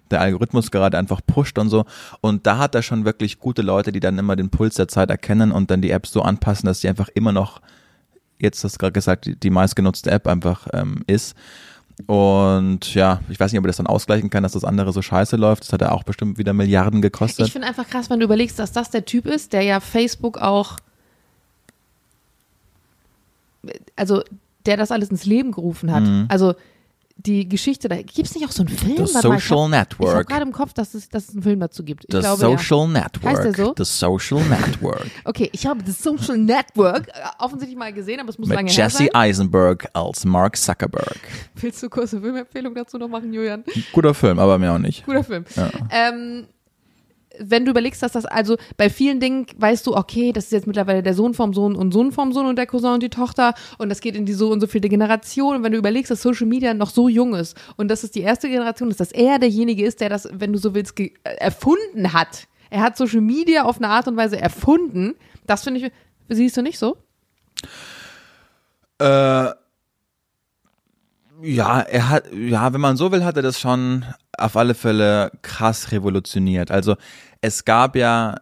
der Algorithmus gerade einfach pusht und so. Und da hat er schon wirklich gute Leute, die dann immer den Puls der Zeit erkennen und dann die Apps so anpassen, dass die einfach immer noch, jetzt hast du gerade gesagt, die, die meistgenutzte App einfach ähm, ist. Und ja, ich weiß nicht, ob er das dann ausgleichen kann, dass das andere so scheiße läuft. Das hat er auch bestimmt wieder Milliarden gekostet. Ich finde einfach krass, wenn du überlegst, dass das der Typ ist, der ja Facebook auch, also der das alles ins Leben gerufen hat. Also die Geschichte, da gibt es nicht auch so einen Film? Mhm. The Warte mal, ich Social hab- Ich habe Network. gerade im Kopf, dass es, dass es einen Film dazu gibt. Ich The glaube, Social Network. Heißt der so? The Social Network. ja. Okay, ich habe das Social Network äh, offensichtlich mal gesehen, aber es muss lange Mit her Jesse sein. Eisenberg als Mark Zuckerberg. Willst du kurze Filmempfehlung dazu noch machen, Julian? Guter Film, aber mehr auch nicht. Guter Film. Ähm, wenn du überlegst, dass das, also bei vielen Dingen weißt du, okay, das ist jetzt mittlerweile der Sohn vom Sohn und Sohn vom Sohn und der Cousin und die Tochter und das geht in die so und so viele Generation. Und wenn du überlegst, dass Social Media noch so jung ist und dass es die erste Generation ist, dass er derjenige ist, der das, wenn du so willst, äh, erfunden hat. Er hat Social Media auf eine Art und Weise erfunden. Das finde ich, siehst du nicht so? Äh, ja, er hat, ja, wenn man so will, hat er das schon auf alle Fälle krass revolutioniert. Also es gab ja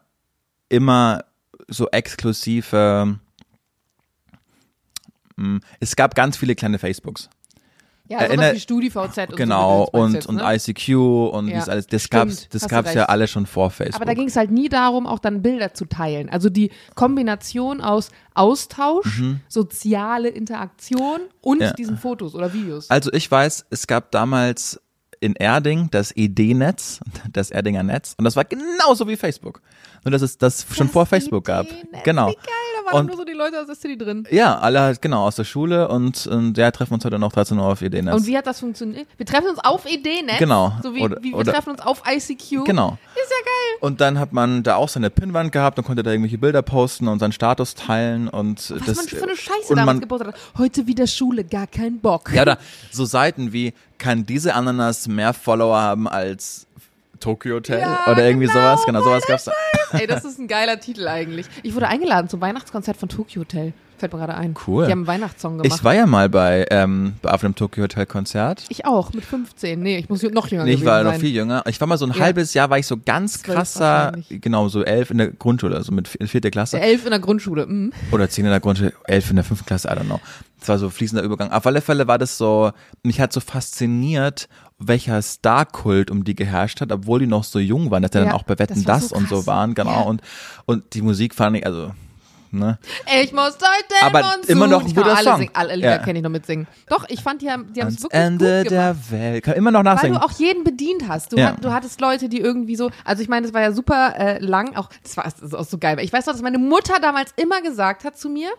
immer so exklusive, mh, es gab ganz viele kleine Facebooks. Ja, Erinner- sowas wie StudiVZ und genau, so. und, Jetzt, und ne? ICQ und Ja, dies alles, das stimmt, gab's, das gab's ja alle schon vor Facebook. Aber da ging es halt nie darum, auch dann Bilder zu teilen. Also die Kombination aus Austausch, soziale Interaktion und Mhm. Ja. diesen Fotos oder Videos. Also ich weiß, es gab damals in Erding das ED-Netz, das Erdinger Netz, und das war genauso wie Facebook. Nur dass es das schon vor Facebook gab. Genau. Wie geil, da waren Und- nur so die Leute aus der City drin. Ja, alle halt genau aus der Schule und, und ja, treffen uns heute noch 13 Uhr auf ED-Netz. Und wie hat das funktioniert? Wir treffen uns auf Ideenetz. Genau. So wie, Oder- wie wir oder- treffen uns auf ICQ. Genau. Ist ja geil. Und dann hat man da auch seine Pinnwand gehabt und konnte da irgendwelche Bilder posten und seinen Status teilen und Was das man für eine Scheiße damals man, gepostet hat. Heute wieder Schule, gar kein Bock. Ja, oder so Seiten wie, kann diese Ananas mehr Follower haben als Tokyo Hotel Ja, oder irgendwie genau, sowas. Genau, sowas gab's da. Ey, das ist ein geiler Titel eigentlich. Ich wurde eingeladen zum Weihnachtskonzert von Tokyo Hotel. Fällt mir gerade ein. Cool. Die haben einen Weihnachtssong gemacht. Ich war ja mal bei, ähm, auf einem Tokyo Hotel Konzert. Ich auch, mit 15. Nee, ich muss noch jünger Nee, ich war noch sein. viel jünger. Ich war mal so ein Ja. halbes Jahr, war ich so ganz krasser, genau, so elf in der Grundschule, also mit vi- vierte Klasse. Elf in der Grundschule. Mhm. Oder zehn in der Grundschule, elf in der fünften Klasse, I don't know. Das war so fließender Übergang. Auf alle Fälle war das so, mich hat so fasziniert, welcher Star-Kult um die geherrscht hat, obwohl die noch so jung waren, dass die Ja, dann auch bei Wetten das so und so waren, genau. Ja. Und, und die Musik fand ich, also, ne? Ich muss heute Aber Monsun. immer noch ein ich kann guter alle Song. Singen. Alle Lieder Ja. kenne ich noch mitsingen. Doch, ich fand, die haben die haben es wirklich Ende gut der gemacht. Welt. Kann immer noch Weil nachsingen. du auch jeden bedient hast. Du, Ja. hat, du hattest Leute, die irgendwie so, also ich meine, das war ja super äh, lang, auch, das war das ist auch so geil. weil Ich weiß noch, dass meine Mutter damals immer gesagt hat zu mir,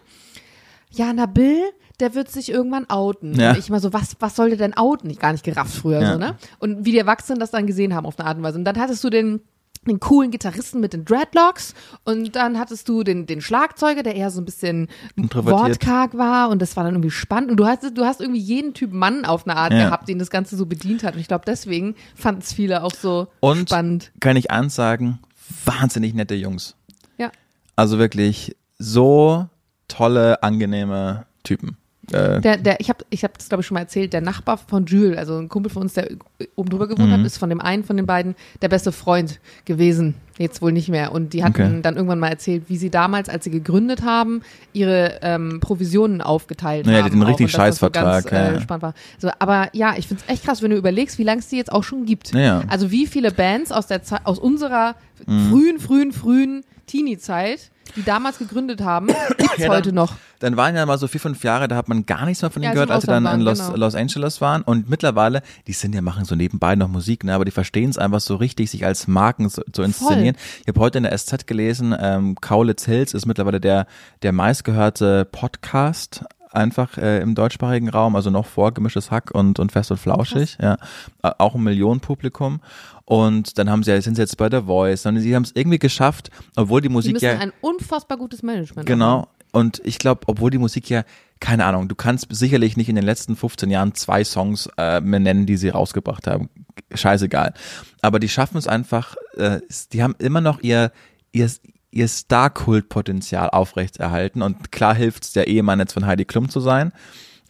ja, Nabil, der wird sich irgendwann outen. Ja. Und ich immer so, was, was soll der denn outen? Ich gar nicht gerafft früher Ja. so, ne? Und wie die Erwachsenen das dann gesehen haben auf eine Art und Weise. Und dann hattest du den, den coolen Gitarristen mit den Dreadlocks und dann hattest du den, den Schlagzeuger, der eher so ein bisschen wortkarg war und das war dann irgendwie spannend und du hast, du hast irgendwie jeden Typ Mann auf eine Art Ja. gehabt, den das Ganze so bedient hat und ich glaube deswegen fanden es viele auch so Und spannend. kann ich ansagen, wahnsinnig nette Jungs. Ja. Also wirklich so tolle, angenehme Typen. Äh, Der, der, ich habe ich hab das, glaube ich, schon mal erzählt, der Nachbar von Jules, also ein Kumpel von uns, der oben drüber gewohnt Mhm. hat, ist von dem einen von den beiden der beste Freund gewesen. Jetzt wohl nicht mehr. Und die hatten Okay. dann irgendwann mal erzählt, wie sie damals, als sie gegründet haben, ihre ähm, Provisionen aufgeteilt Ja, haben. den auch. richtigen das so ganz, Scheißvertrag, ja. Äh, spannend war. So, aber ja, ich finde es echt krass, wenn du überlegst, wie lange es die jetzt auch schon gibt. Ja. Also wie viele Bands aus der Zeit, aus unserer Mhm. frühen, frühen, frühen Teenie-Zeit, die damals gegründet haben, gibt es Ja, heute dann- noch. dann waren ja mal so vier, fünf Jahre, da hat man gar nichts mehr von Ja, ihnen als gehört, als sie dann in Ausland Los, waren, genau. Los Angeles waren. Und mittlerweile, die sind ja, machen so nebenbei noch Musik, ne, aber die verstehen es einfach so richtig, sich als Marken zu, zu inszenieren. Ich habe heute in der SZ gelesen, ähm, Kaulitz Hills ist mittlerweile der, der meistgehörte Podcast einfach äh, im deutschsprachigen Raum, also noch vor Gemischtes Hack und, und Fest und Flauschig, ja. Äh, Auch ein Millionenpublikum. Und dann haben sie, sind sie jetzt bei der Voice. Und sie haben es irgendwie geschafft, obwohl die Die Musik müssen ja. ein unfassbar gutes Management Genau. haben. Und ich glaube, obwohl die Musik ja, keine Ahnung, du kannst sicherlich nicht in den letzten 15 Jahren zwei Songs äh, mehr nennen, die sie rausgebracht haben. Scheißegal. Aber die schaffen es einfach, äh, die haben immer noch ihr, ihr, ihr Star-Kult-Potenzial aufrechterhalten. Und klar hilft's der Ehemann jetzt von Heidi Klum zu sein.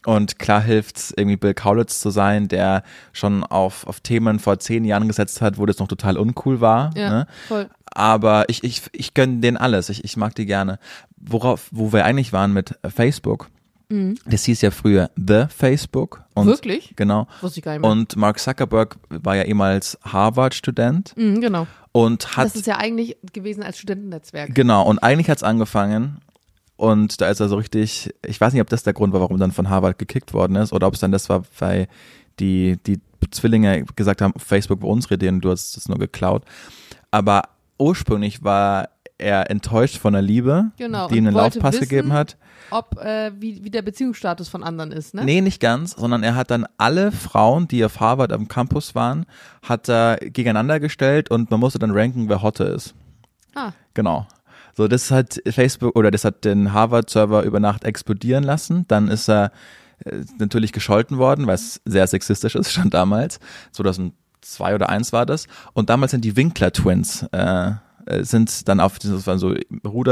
Und klar hilft's irgendwie Bill Kaulitz zu sein, der schon auf, auf Themen vor zehn Jahren gesetzt hat, wo das noch total uncool war. Ja, ne? voll. Aber ich, ich, ich gönne denen alles. Ich, ich mag die gerne. Worauf, wo wir eigentlich waren mit Facebook. Das hieß ja früher The Facebook. Und, Mhm. Wirklich? Genau. Wusste ich gar nicht mehr. Und Mark Zuckerberg war ja ehemals Harvard-Student Mhm, genau. und hat Das ist ja eigentlich gewesen als Studentennetzwerk. Genau, und eigentlich hat's angefangen und da ist er so richtig, ich weiß nicht, ob das der Grund war, warum dann von Harvard gekickt worden ist oder ob es dann das war, weil die, die Zwillinge gesagt haben, Facebook war unsere Idee und du hast es nur geklaut. Aber ursprünglich war er enttäuscht von der Liebe, Genau, die ihm einen Laufpass wissen, gegeben hat. Ob, äh, wie, wie der Beziehungsstatus von anderen ist, ne? Nee, nicht ganz, sondern er hat dann alle Frauen, die auf Harvard am Campus waren, hat er gegeneinander gestellt und man musste dann ranken, wer hotte ist. Ah, Genau. So, das hat Facebook oder das hat den Harvard-Server über Nacht explodieren lassen. Dann ist er äh, natürlich gescholten worden, weil es sehr sexistisch ist, schon damals. 2002 oder 1 war das. Und damals sind die Winkler-Twins, äh, sind dann auf, das waren so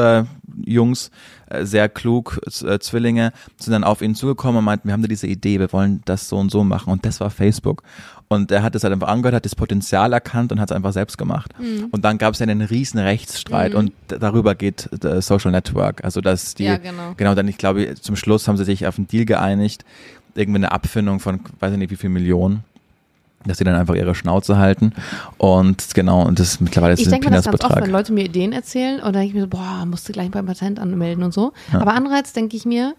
Bruderjungs, äh, sehr klug, äh, Zwillinge, sind dann auf ihn zugekommen und meinten, wir haben da diese Idee, wir wollen das so und so machen. Und das war Facebook. Und er hat es halt einfach angehört, hat das Potenzial erkannt und hat es einfach selbst gemacht. Mhm. Und dann gab es ja einen riesen Rechtsstreit und d- darüber geht Social Network. Also dass die, Ja, genau. genau, dann ich glaube, zum Schluss haben sie sich auf einen Deal geeinigt, irgendwie eine Abfindung von, weiß ich nicht, wie viel Millionen dass sie dann einfach ihre Schnauze halten. Und genau und das mittlerweile ist ich ein denke mir das ganz oft, wenn Leute mir Ideen erzählen und dann denke ich mir so, boah, musst du gleich beim Patent anmelden und so. Aber andererseits denke ich mir,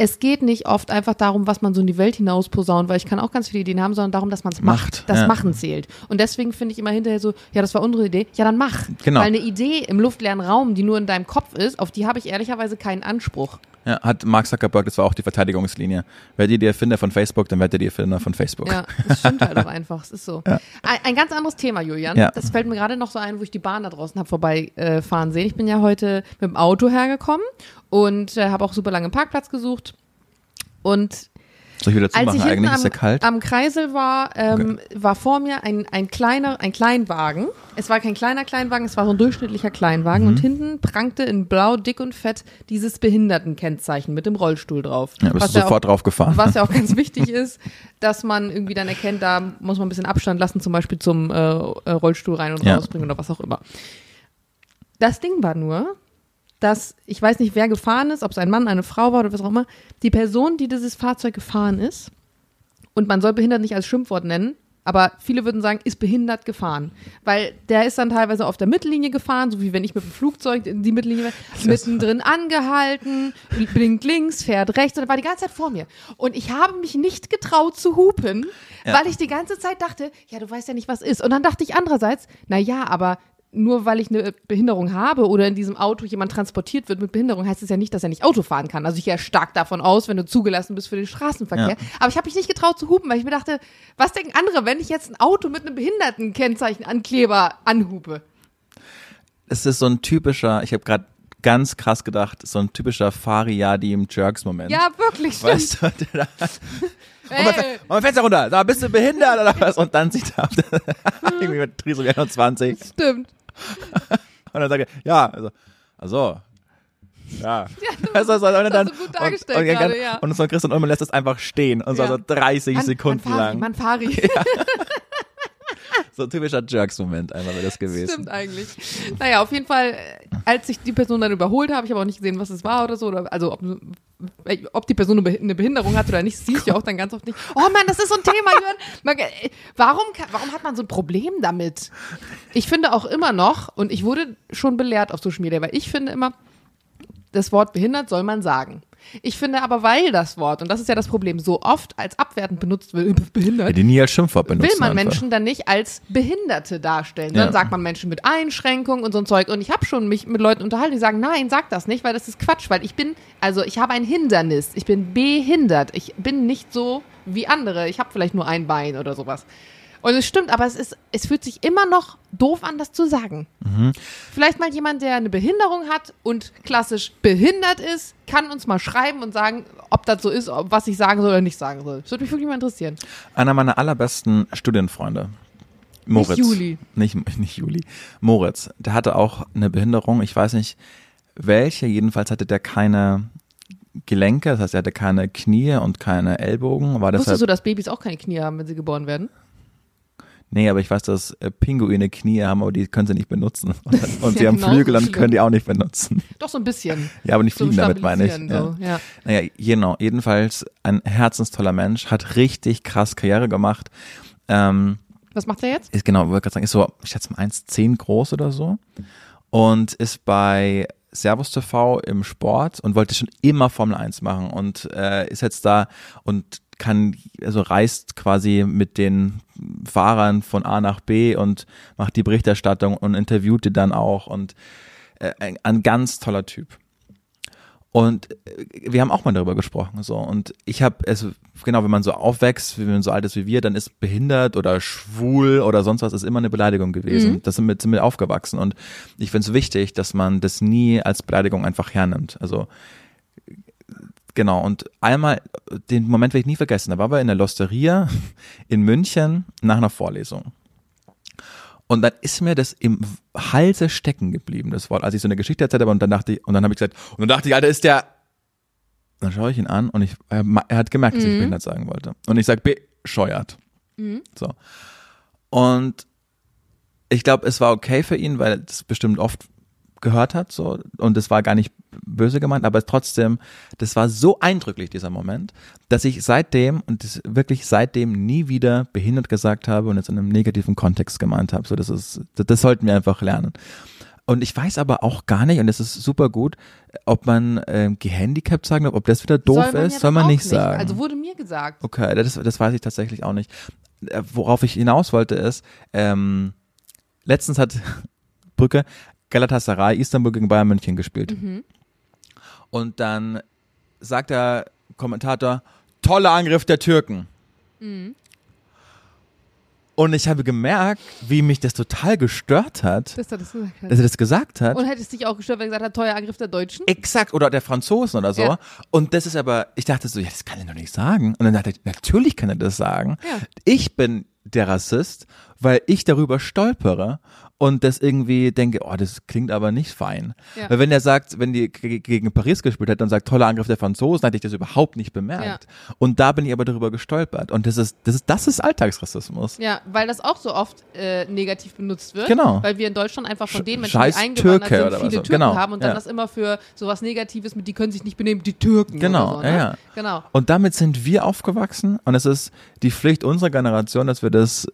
es geht nicht oft einfach darum, was man so in die Welt hinaus posaunt, weil ich kann auch ganz viele Ideen haben, sondern darum, dass man es macht. Macht, Das ja. Machen zählt. Und deswegen finde ich immer hinterher so, ja, das war unsere Idee. Ja, dann mach. Genau. Weil eine Idee im luftleeren Raum, die nur in deinem Kopf ist, auf die habe ich ehrlicherweise keinen Anspruch. Ja, hat Mark Zuckerberg, das war auch die Verteidigungslinie. Werdet ihr die Erfinder von Facebook, dann werdet ihr die Erfinder von Facebook. Ja, das stimmt halt auch einfach. Es ist so. Ein, ein ganz anderes Thema, Julian. Ja. Das fällt mir gerade noch so ein, wo ich die Bahn da draußen habe vorbeifahren sehen. Ich bin ja heute mit dem Auto hergekommen und äh, habe auch super lange einen Parkplatz gesucht. Und Soll ich wieder Als ich zumachen? hinten Eigentlich am, ist ja kalt. am Kreisel war, ähm, war vor mir ein, ein kleiner, ein Kleinwagen. Es war kein kleiner Kleinwagen, es war so ein durchschnittlicher Kleinwagen. Mhm. Und hinten prangte in blau, dick und fett dieses Behindertenkennzeichen mit dem Rollstuhl drauf. ja, bist was du ja auch- sofort drauf gefahren. Was ja auch ganz wichtig ist, dass man irgendwie dann erkennt, da muss man ein bisschen Abstand lassen, zum Beispiel zum äh, Rollstuhl rein und Ja. rausbringen oder was auch immer. Das Ding war nur, dass ich weiß nicht, wer gefahren ist, ob es ein Mann, eine Frau war oder was auch immer. Die Person, die dieses Fahrzeug gefahren ist, und man soll behindert nicht als Schimpfwort nennen, aber viele würden sagen, ist behindert gefahren. Weil der ist dann teilweise auf der Mittellinie gefahren, so wie wenn ich mit dem Flugzeug in die Mittellinie wäre, mittendrin angehalten, blinkt links, fährt rechts und er war die ganze Zeit vor mir. Und ich habe mich nicht getraut zu hupen, Ja. weil ich die ganze Zeit dachte, ja, du weißt ja nicht, was ist. Und dann dachte ich andererseits, na ja, aber nur weil ich eine Behinderung habe oder in diesem Auto jemand transportiert wird mit Behinderung, heißt es ja nicht, dass er nicht Auto fahren kann. Also ich gehe ja stark davon aus, wenn du zugelassen bist für den Straßenverkehr. Ja. Aber ich habe mich nicht getraut zu hupen, weil ich mir dachte, was denken andere, wenn ich jetzt ein Auto mit einem Behindertenkennzeichen Ankleber anhupe? Es ist so ein typischer, ich habe gerade ganz krass gedacht, so ein typischer Fariadim Jerks-Moment. Ja, wirklich, stimmt. Weißt du, der da, Ey, Und mein, mein Fenster runter, da bist du behindert oder was? Und dann sieht er irgendwie mit Trisel 21 stimmt. und dann sagt er, ja, also, also ja. du Also, also, und hast dann, du gut dargestellt und, und, gerade, ja. und so Christian Ulmer lässt es einfach stehen und so, Ja. so 30 Man- Sekunden man Fari, lang. Man Fari. So ein typischer Jerks-Moment einmal wäre das gewesen. Stimmt eigentlich. Naja, auf jeden Fall, äh, als ich die Person dann überholt habe, ich habe auch nicht gesehen, was es war oder so, oder, also ob, äh, ob die Person eine Beh- eine Behinderung hat oder nicht, siehst du ja auch dann ganz oft nicht. Oh Mann, das ist so ein Thema. Man, äh, warum, warum hat man so ein Problem damit? Ich finde auch immer noch, und ich wurde schon belehrt auf Social Media, weil ich finde immer, das Wort behindert soll man sagen. Ich finde aber, weil das Wort, und das ist ja das Problem, so oft als abwertend benutzt wird, behindert, Ja, die nie als Schimpfwort benutzen. will man einfach. Menschen dann nicht als Behinderte darstellen. Ja. Dann sagt man Menschen mit Einschränkungen und so ein Zeug. Und ich habe schon mich mit Leuten unterhalten, die sagen, nein, sag das nicht, weil das ist Quatsch, weil ich bin, also ich habe ein Hindernis. Ich bin behindert. Ich bin nicht so wie andere. Ich habe vielleicht nur ein Bein oder sowas. Und es stimmt, aber es ist, es fühlt sich immer noch doof an, das zu sagen. Mhm. Vielleicht mal jemand, der eine Behinderung hat und klassisch behindert ist, kann uns mal schreiben und sagen, ob das so ist, ob, was ich sagen soll oder nicht sagen soll. Das würde mich wirklich mal interessieren. Einer meiner allerbesten Studienfreunde. Moritz. Juli. Nicht, nicht Juli. Moritz. Der hatte auch eine Behinderung. Ich weiß nicht welche. Jedenfalls hatte der keine Gelenke. Das heißt, er hatte keine Knie und keine Ellbogen. War Wusstest du, dass Babys auch keine Knie haben, wenn sie geboren werden? Nee, aber ich weiß, dass äh, Pinguine Knie haben, aber die können sie nicht benutzen. Und, und sie haben genau, Flügel und schlimm. können die auch nicht benutzen. Doch so ein bisschen. Ja, aber nicht fliegen damit, meine ich. Stabilisieren, Ja. So. Ja. Naja, genau. Jedenfalls ein herzenstoller Mensch, hat richtig krass Karriere gemacht. Ähm, Was macht er jetzt? ist genau, wollte gerade sagen, ist so, ich schätze mal 1,10 groß oder so. Und ist bei Servus TV im Sport und wollte schon immer Formel 1 machen und äh, ist jetzt da und kann, also reist quasi mit den Fahrern von A nach B und macht die Berichterstattung und interviewt die dann auch und äh, ein, ein ganz toller Typ. Und äh, wir haben auch mal darüber gesprochen, so. Und ich habe, also, genau, wenn man so aufwächst, wenn man so alt ist wie wir, dann ist behindert oder schwul oder sonst was ist immer eine Beleidigung gewesen. Das sind wir, sind wir aufgewachsen. Und ich finde es wichtig, dass man das nie als Beleidigung einfach hernimmt. Also, genau. Und einmal, den Moment werde ich nie vergessen. Da waren wir in der Losteria in München nach einer Vorlesung. Und dann ist mir das im Halse stecken geblieben, das Wort, als ich so eine Geschichte erzählt habe und dann dachte ich, und dann habe ich gesagt, und dann dachte ich, Alter, ist der, dann schaue ich ihn an und ich, er, er hat gemerkt, dass ich behindert sagen wollte. Und ich sage, bescheuert. So. Und ich glaube, es war okay für ihn, weil das bestimmt oft gehört hat, so, und es war gar nicht böse gemeint, aber trotzdem, das war so eindrücklich, dieser Moment, dass ich seitdem, und das wirklich seitdem nie wieder behindert gesagt habe und jetzt in einem negativen Kontext gemeint habe. So, das ist, das, das sollten wir einfach lernen. Und ich weiß aber auch gar nicht, und das ist super gut, ob man ähm, gehandicapt sagen darf, ob das wieder doof Soll ist, ja soll man auch nicht sagen. Also wurde mir gesagt. Okay, das, das weiß ich tatsächlich auch nicht. Äh, Worauf ich hinaus wollte ist, ähm, letztens hat Brücke Galatasaray Istanbul gegen Bayern München gespielt. Und dann sagt der Kommentator, toller Angriff der Türken. Und ich habe gemerkt, wie mich das total gestört hat, Dass er das gesagt hat. dass er das gesagt hat. Und hätte es dich auch gestört, wenn er gesagt hat, teuer Angriff der Deutschen? Exakt, oder der Franzosen oder so. Ja. Und das ist aber, ich dachte so, ja, das kann er doch nicht sagen. Und dann dachte ich, natürlich kann er das sagen. Ja. Ich bin der Rassist, weil ich darüber stolpere und das irgendwie denke, oh, das klingt aber nicht fein. Ja. Weil wenn er sagt, wenn die ge- gegen Paris gespielt hat und sagt, toller Angriff der Franzosen, hätte ich das überhaupt nicht bemerkt. Und da bin ich aber darüber gestolpert. Und das ist, das ist, das ist Alltagsrassismus. Ja, weil das auch so oft äh, negativ benutzt wird. Genau. Weil wir in Deutschland einfach von den Menschen, scheiß die eingewandert Türke sind, oder viele so. Türken Genau, haben und dann ja. das immer für sowas Negatives mit, die können sich nicht benehmen, die Türken. Genau, so, ne? ja, ja. Genau. Und damit sind wir aufgewachsen und es ist die Pflicht unserer Generation, dass wir das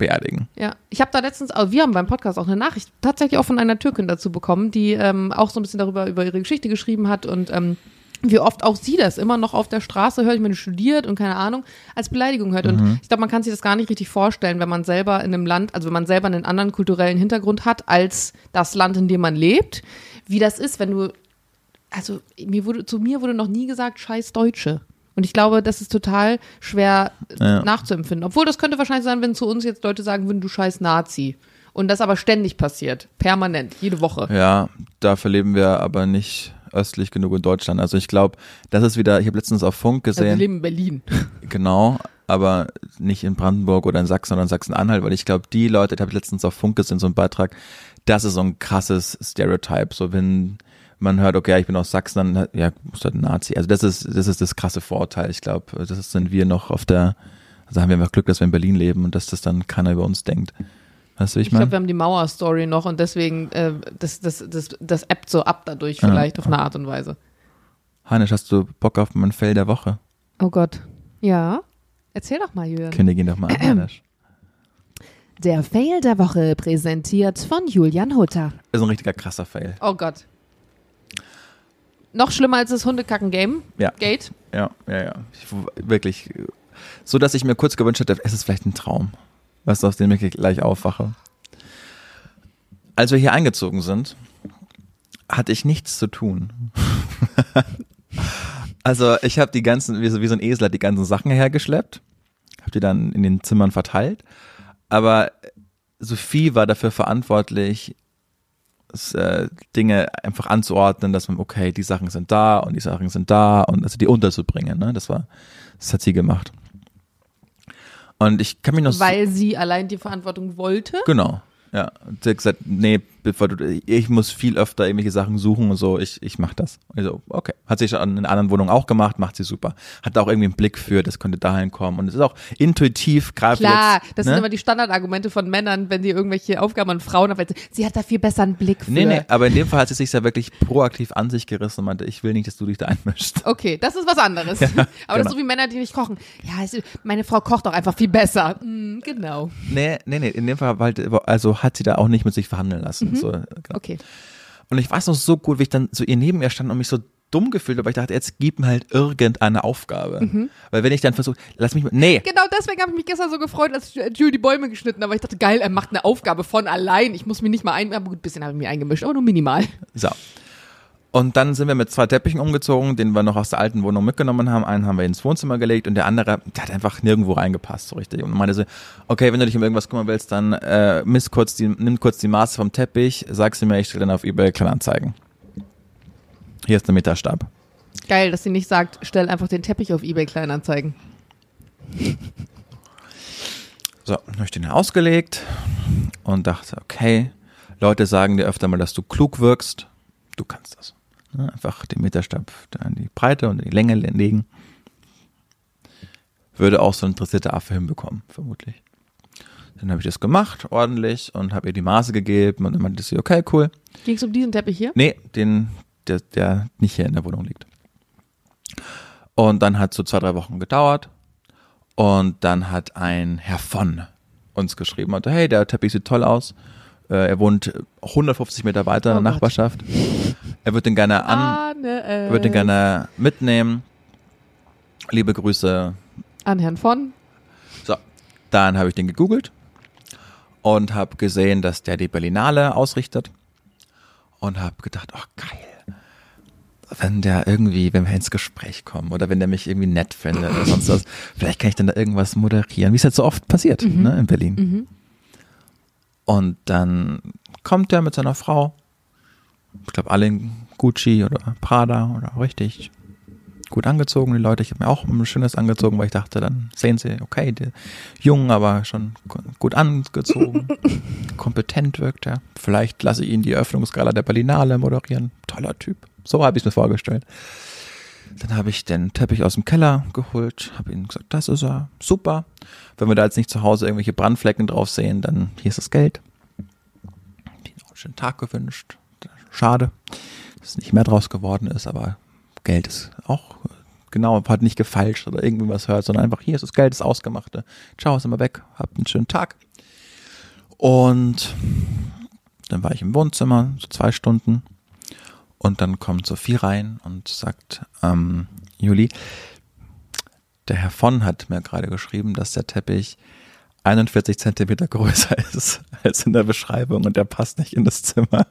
beerdigen. Ja, ich habe da letztens, also wir haben beim Podcast auch eine Nachricht tatsächlich auch von einer Türkin dazu bekommen, die ähm, auch so ein bisschen darüber über ihre Geschichte geschrieben hat und ähm, wie oft auch sie das immer noch auf der Straße hört, ich meine, studiert und keine Ahnung, als Beleidigung hört. Und ich glaube, man kann sich das gar nicht richtig vorstellen, wenn man selber in einem Land, also wenn man selber einen anderen kulturellen Hintergrund hat als das Land, in dem man lebt, wie das ist, wenn du, also mir wurde, zu mir wurde noch nie gesagt, scheiß Deutsche. Und ich glaube, das ist total schwer Ja. nachzuempfinden. Obwohl das könnte wahrscheinlich sein, wenn zu uns jetzt Leute sagen würden, du scheiß Nazi. Und das aber ständig passiert. Permanent, jede Woche. Ja, dafür leben wir aber nicht östlich genug in Deutschland. Also ich glaube, das ist wieder, ich habe letztens auf Funk Also wir gesehen, leben in Berlin. genau, aber nicht in Brandenburg oder in Sachsen, sondern in Sachsen-Anhalt, weil ich glaube, die Leute, da habe ich letztens auf Funk gesehen, so einen Beitrag, das ist so ein krasses Stereotype. So wenn man hört, okay, ich bin aus Sachsen, dann ja, ist halt ein Nazi. Also das ist, das ist das krasse Vorurteil. Ich glaube, das sind wir noch auf der, also haben wir einfach Glück, dass wir in Berlin leben und dass das dann keiner über uns denkt. Weißt du, ich Ich glaube, wir haben die Mauer-Story noch und deswegen, äh, das, das, das, das appt so ab dadurch vielleicht auf eine Art und Weise. Heinisch, hast du Bock auf mein Fell der Woche? Oh Gott. Ja. Erzähl doch mal, Jürgen. Kündigen doch mal an, Heinisch. Der Fail der Woche präsentiert von Julian Hutter. Ist ein richtiger krasser Fail. Oh Gott. Noch schlimmer als das Hundekacken-Game. Ja. Gate. Ja, ja, ja. Ich, wirklich. So, dass ich mir kurz gewünscht hätte, es ist vielleicht ein Traum. Weißt du, aus dem ich gleich aufwache. Als wir hier eingezogen sind, hatte ich nichts zu tun. also ich habe die ganzen, wie so, wie so ein Esel hat die ganzen Sachen hergeschleppt, habe die dann in den Zimmern verteilt. Aber Sophie war dafür verantwortlich, Dinge einfach anzuordnen, dass man, okay, die Sachen sind da und die Sachen sind da und also die unterzubringen. Ne? Das war, das hat sie gemacht. Und ich kann mich noch so- Weil sie allein die Verantwortung wollte. Genau. Ja. Und sie hat gesagt, nee, ich muss viel öfter irgendwelche Sachen suchen und so, ich, ich mach das. Also, okay. Hat sie schon in anderen Wohnungen auch gemacht, macht sie super. Hat auch irgendwie einen Blick für, das könnte dahin kommen. Und es ist auch intuitiv, gerade Klar, jetzt, das ne? sind immer die Standardargumente von Männern, wenn die irgendwelche Aufgaben an Frauen haben. Sie hat da viel besser einen Blick für. Nee, nee, aber in dem Fall hat sie sich ja wirklich proaktiv an sich gerissen und meinte, ich will nicht, dass du dich da einmischst. Okay, das ist was anderes. aber das genau. ist so wie Männer, die nicht kochen. Ja, es, meine Frau kocht doch einfach viel besser. Mm, genau. Nee, nee, nee, in dem Fall halt, also hat sie da auch nicht mit sich verhandeln lassen. So, genau. Okay. Und ich weiß noch so gut, wie ich dann so ihr neben ihr stand und mich so dumm gefühlt habe, weil ich dachte, jetzt gib mir halt irgendeine Aufgabe. Mhm. Weil wenn ich dann versuche, lass mich, mal- nee, Genau deswegen habe ich mich gestern so gefreut, als Jules die Bäume geschnitten hat, weil ich dachte, geil, er macht eine Aufgabe von allein. Ich muss mich nicht mal ein, aber gut, ein bisschen habe ich mich eingemischt, aber nur minimal. so. Und dann sind wir mit zwei Teppichen umgezogen, den wir noch aus der alten Wohnung mitgenommen haben. Einen haben wir ins Wohnzimmer gelegt und der andere, der hat einfach nirgendwo reingepasst, so richtig. Und meinte so, okay, wenn du dich um irgendwas kümmern willst, dann äh, miss kurz die, nimm kurz die Maße vom Teppich, sag sie mir, ich stelle dann auf eBay Kleinanzeigen. Hier ist der Meterstab. Geil, dass sie nicht sagt, stell einfach den Teppich auf Ebay Kleinanzeigen. So, dann habe ich den ausgelegt und dachte, okay, Leute sagen dir öfter mal, dass du klug wirkst. Du kannst das. Ne, Einfach den Meterstab da in die Breite und in die Länge legen. Würde auch so ein interessierter Affe hinbekommen, vermutlich. Dann habe ich das gemacht, ordentlich, und habe ihr die Maße gegeben und dann meinte sie, okay, cool. Ging es um diesen Teppich hier? Nee, den, der, der nicht hier in der Wohnung liegt. Und dann hat so zwei, drei Wochen gedauert. Und dann hat ein Herr von uns geschrieben, meinte, hey, der Teppich sieht toll aus. Äh, er wohnt 150 Meter weiter in Oh der Gott. Nachbarschaft. Er wird den gerne an, er wird den gerne mitnehmen. Liebe Grüße. an Herrn von. So, dann habe ich den gegoogelt und habe gesehen, dass der die Berlinale ausrichtet und habe gedacht, oh geil. wenn der irgendwie, wenn wir ins Gespräch kommen oder wenn der mich irgendwie nett findet oder sonst was, vielleicht kann ich dann da irgendwas moderieren, wie es halt so oft passiert, Mhm. ne, in Berlin. Und dann kommt er mit seiner Frau, ich glaube alle in Gucci oder Prada oder richtig gut angezogen, die Leute. Ich habe mir auch ein schönes angezogen, weil ich dachte, dann sehen sie, okay, der jung, aber schon gu- gut angezogen, kompetent wirkt er. Vielleicht lasse ich ihn die Eröffnungsgala der Berlinale moderieren. Toller Typ. So habe ich es mir vorgestellt. Dann habe ich den Teppich aus dem Keller geholt, habe ihnen gesagt, das ist er, super. Wenn wir da jetzt nicht zu Hause irgendwelche Brandflecken drauf sehen, dann hier ist das Geld. Die noch einen schönen Tag gewünscht. Schade, dass nicht mehr draus geworden ist, aber Geld ist auch genau, hat nicht gefalscht oder irgendwie was hört, sondern einfach hier ist das Geld, das Ausgemachte. Ciao, ist immer weg, habt einen schönen Tag. Und dann war ich im Wohnzimmer, so zwei Stunden. Und dann kommt Sophie rein und sagt, ähm, Juli, der Herr von hat mir gerade geschrieben, dass der Teppich 41 Zentimeter größer ist als in der Beschreibung und der passt nicht in das Zimmer.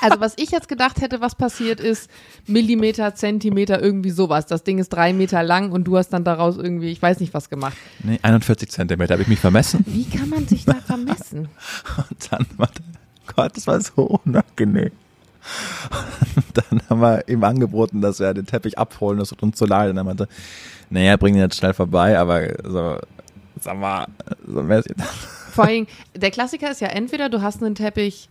Also was ich jetzt gedacht hätte, was passiert ist, Millimeter, Zentimeter, irgendwie sowas. Das Ding ist drei Meter lang und du hast dann daraus irgendwie, ich weiß nicht was gemacht. Nee, 41 Zentimeter, habe ich mich vermessen. Wie kann man sich da vermessen? Und dann war der, Gott, das war so unangenehm. Und dann haben wir ihm angeboten, dass wir den Teppich abholen, tut uns zu. Und er meinte, naja, bring ihn jetzt schnell vorbei, aber so, sag mal, so mäßig. Vor allem, der Klassiker ist ja entweder du hast einen Teppich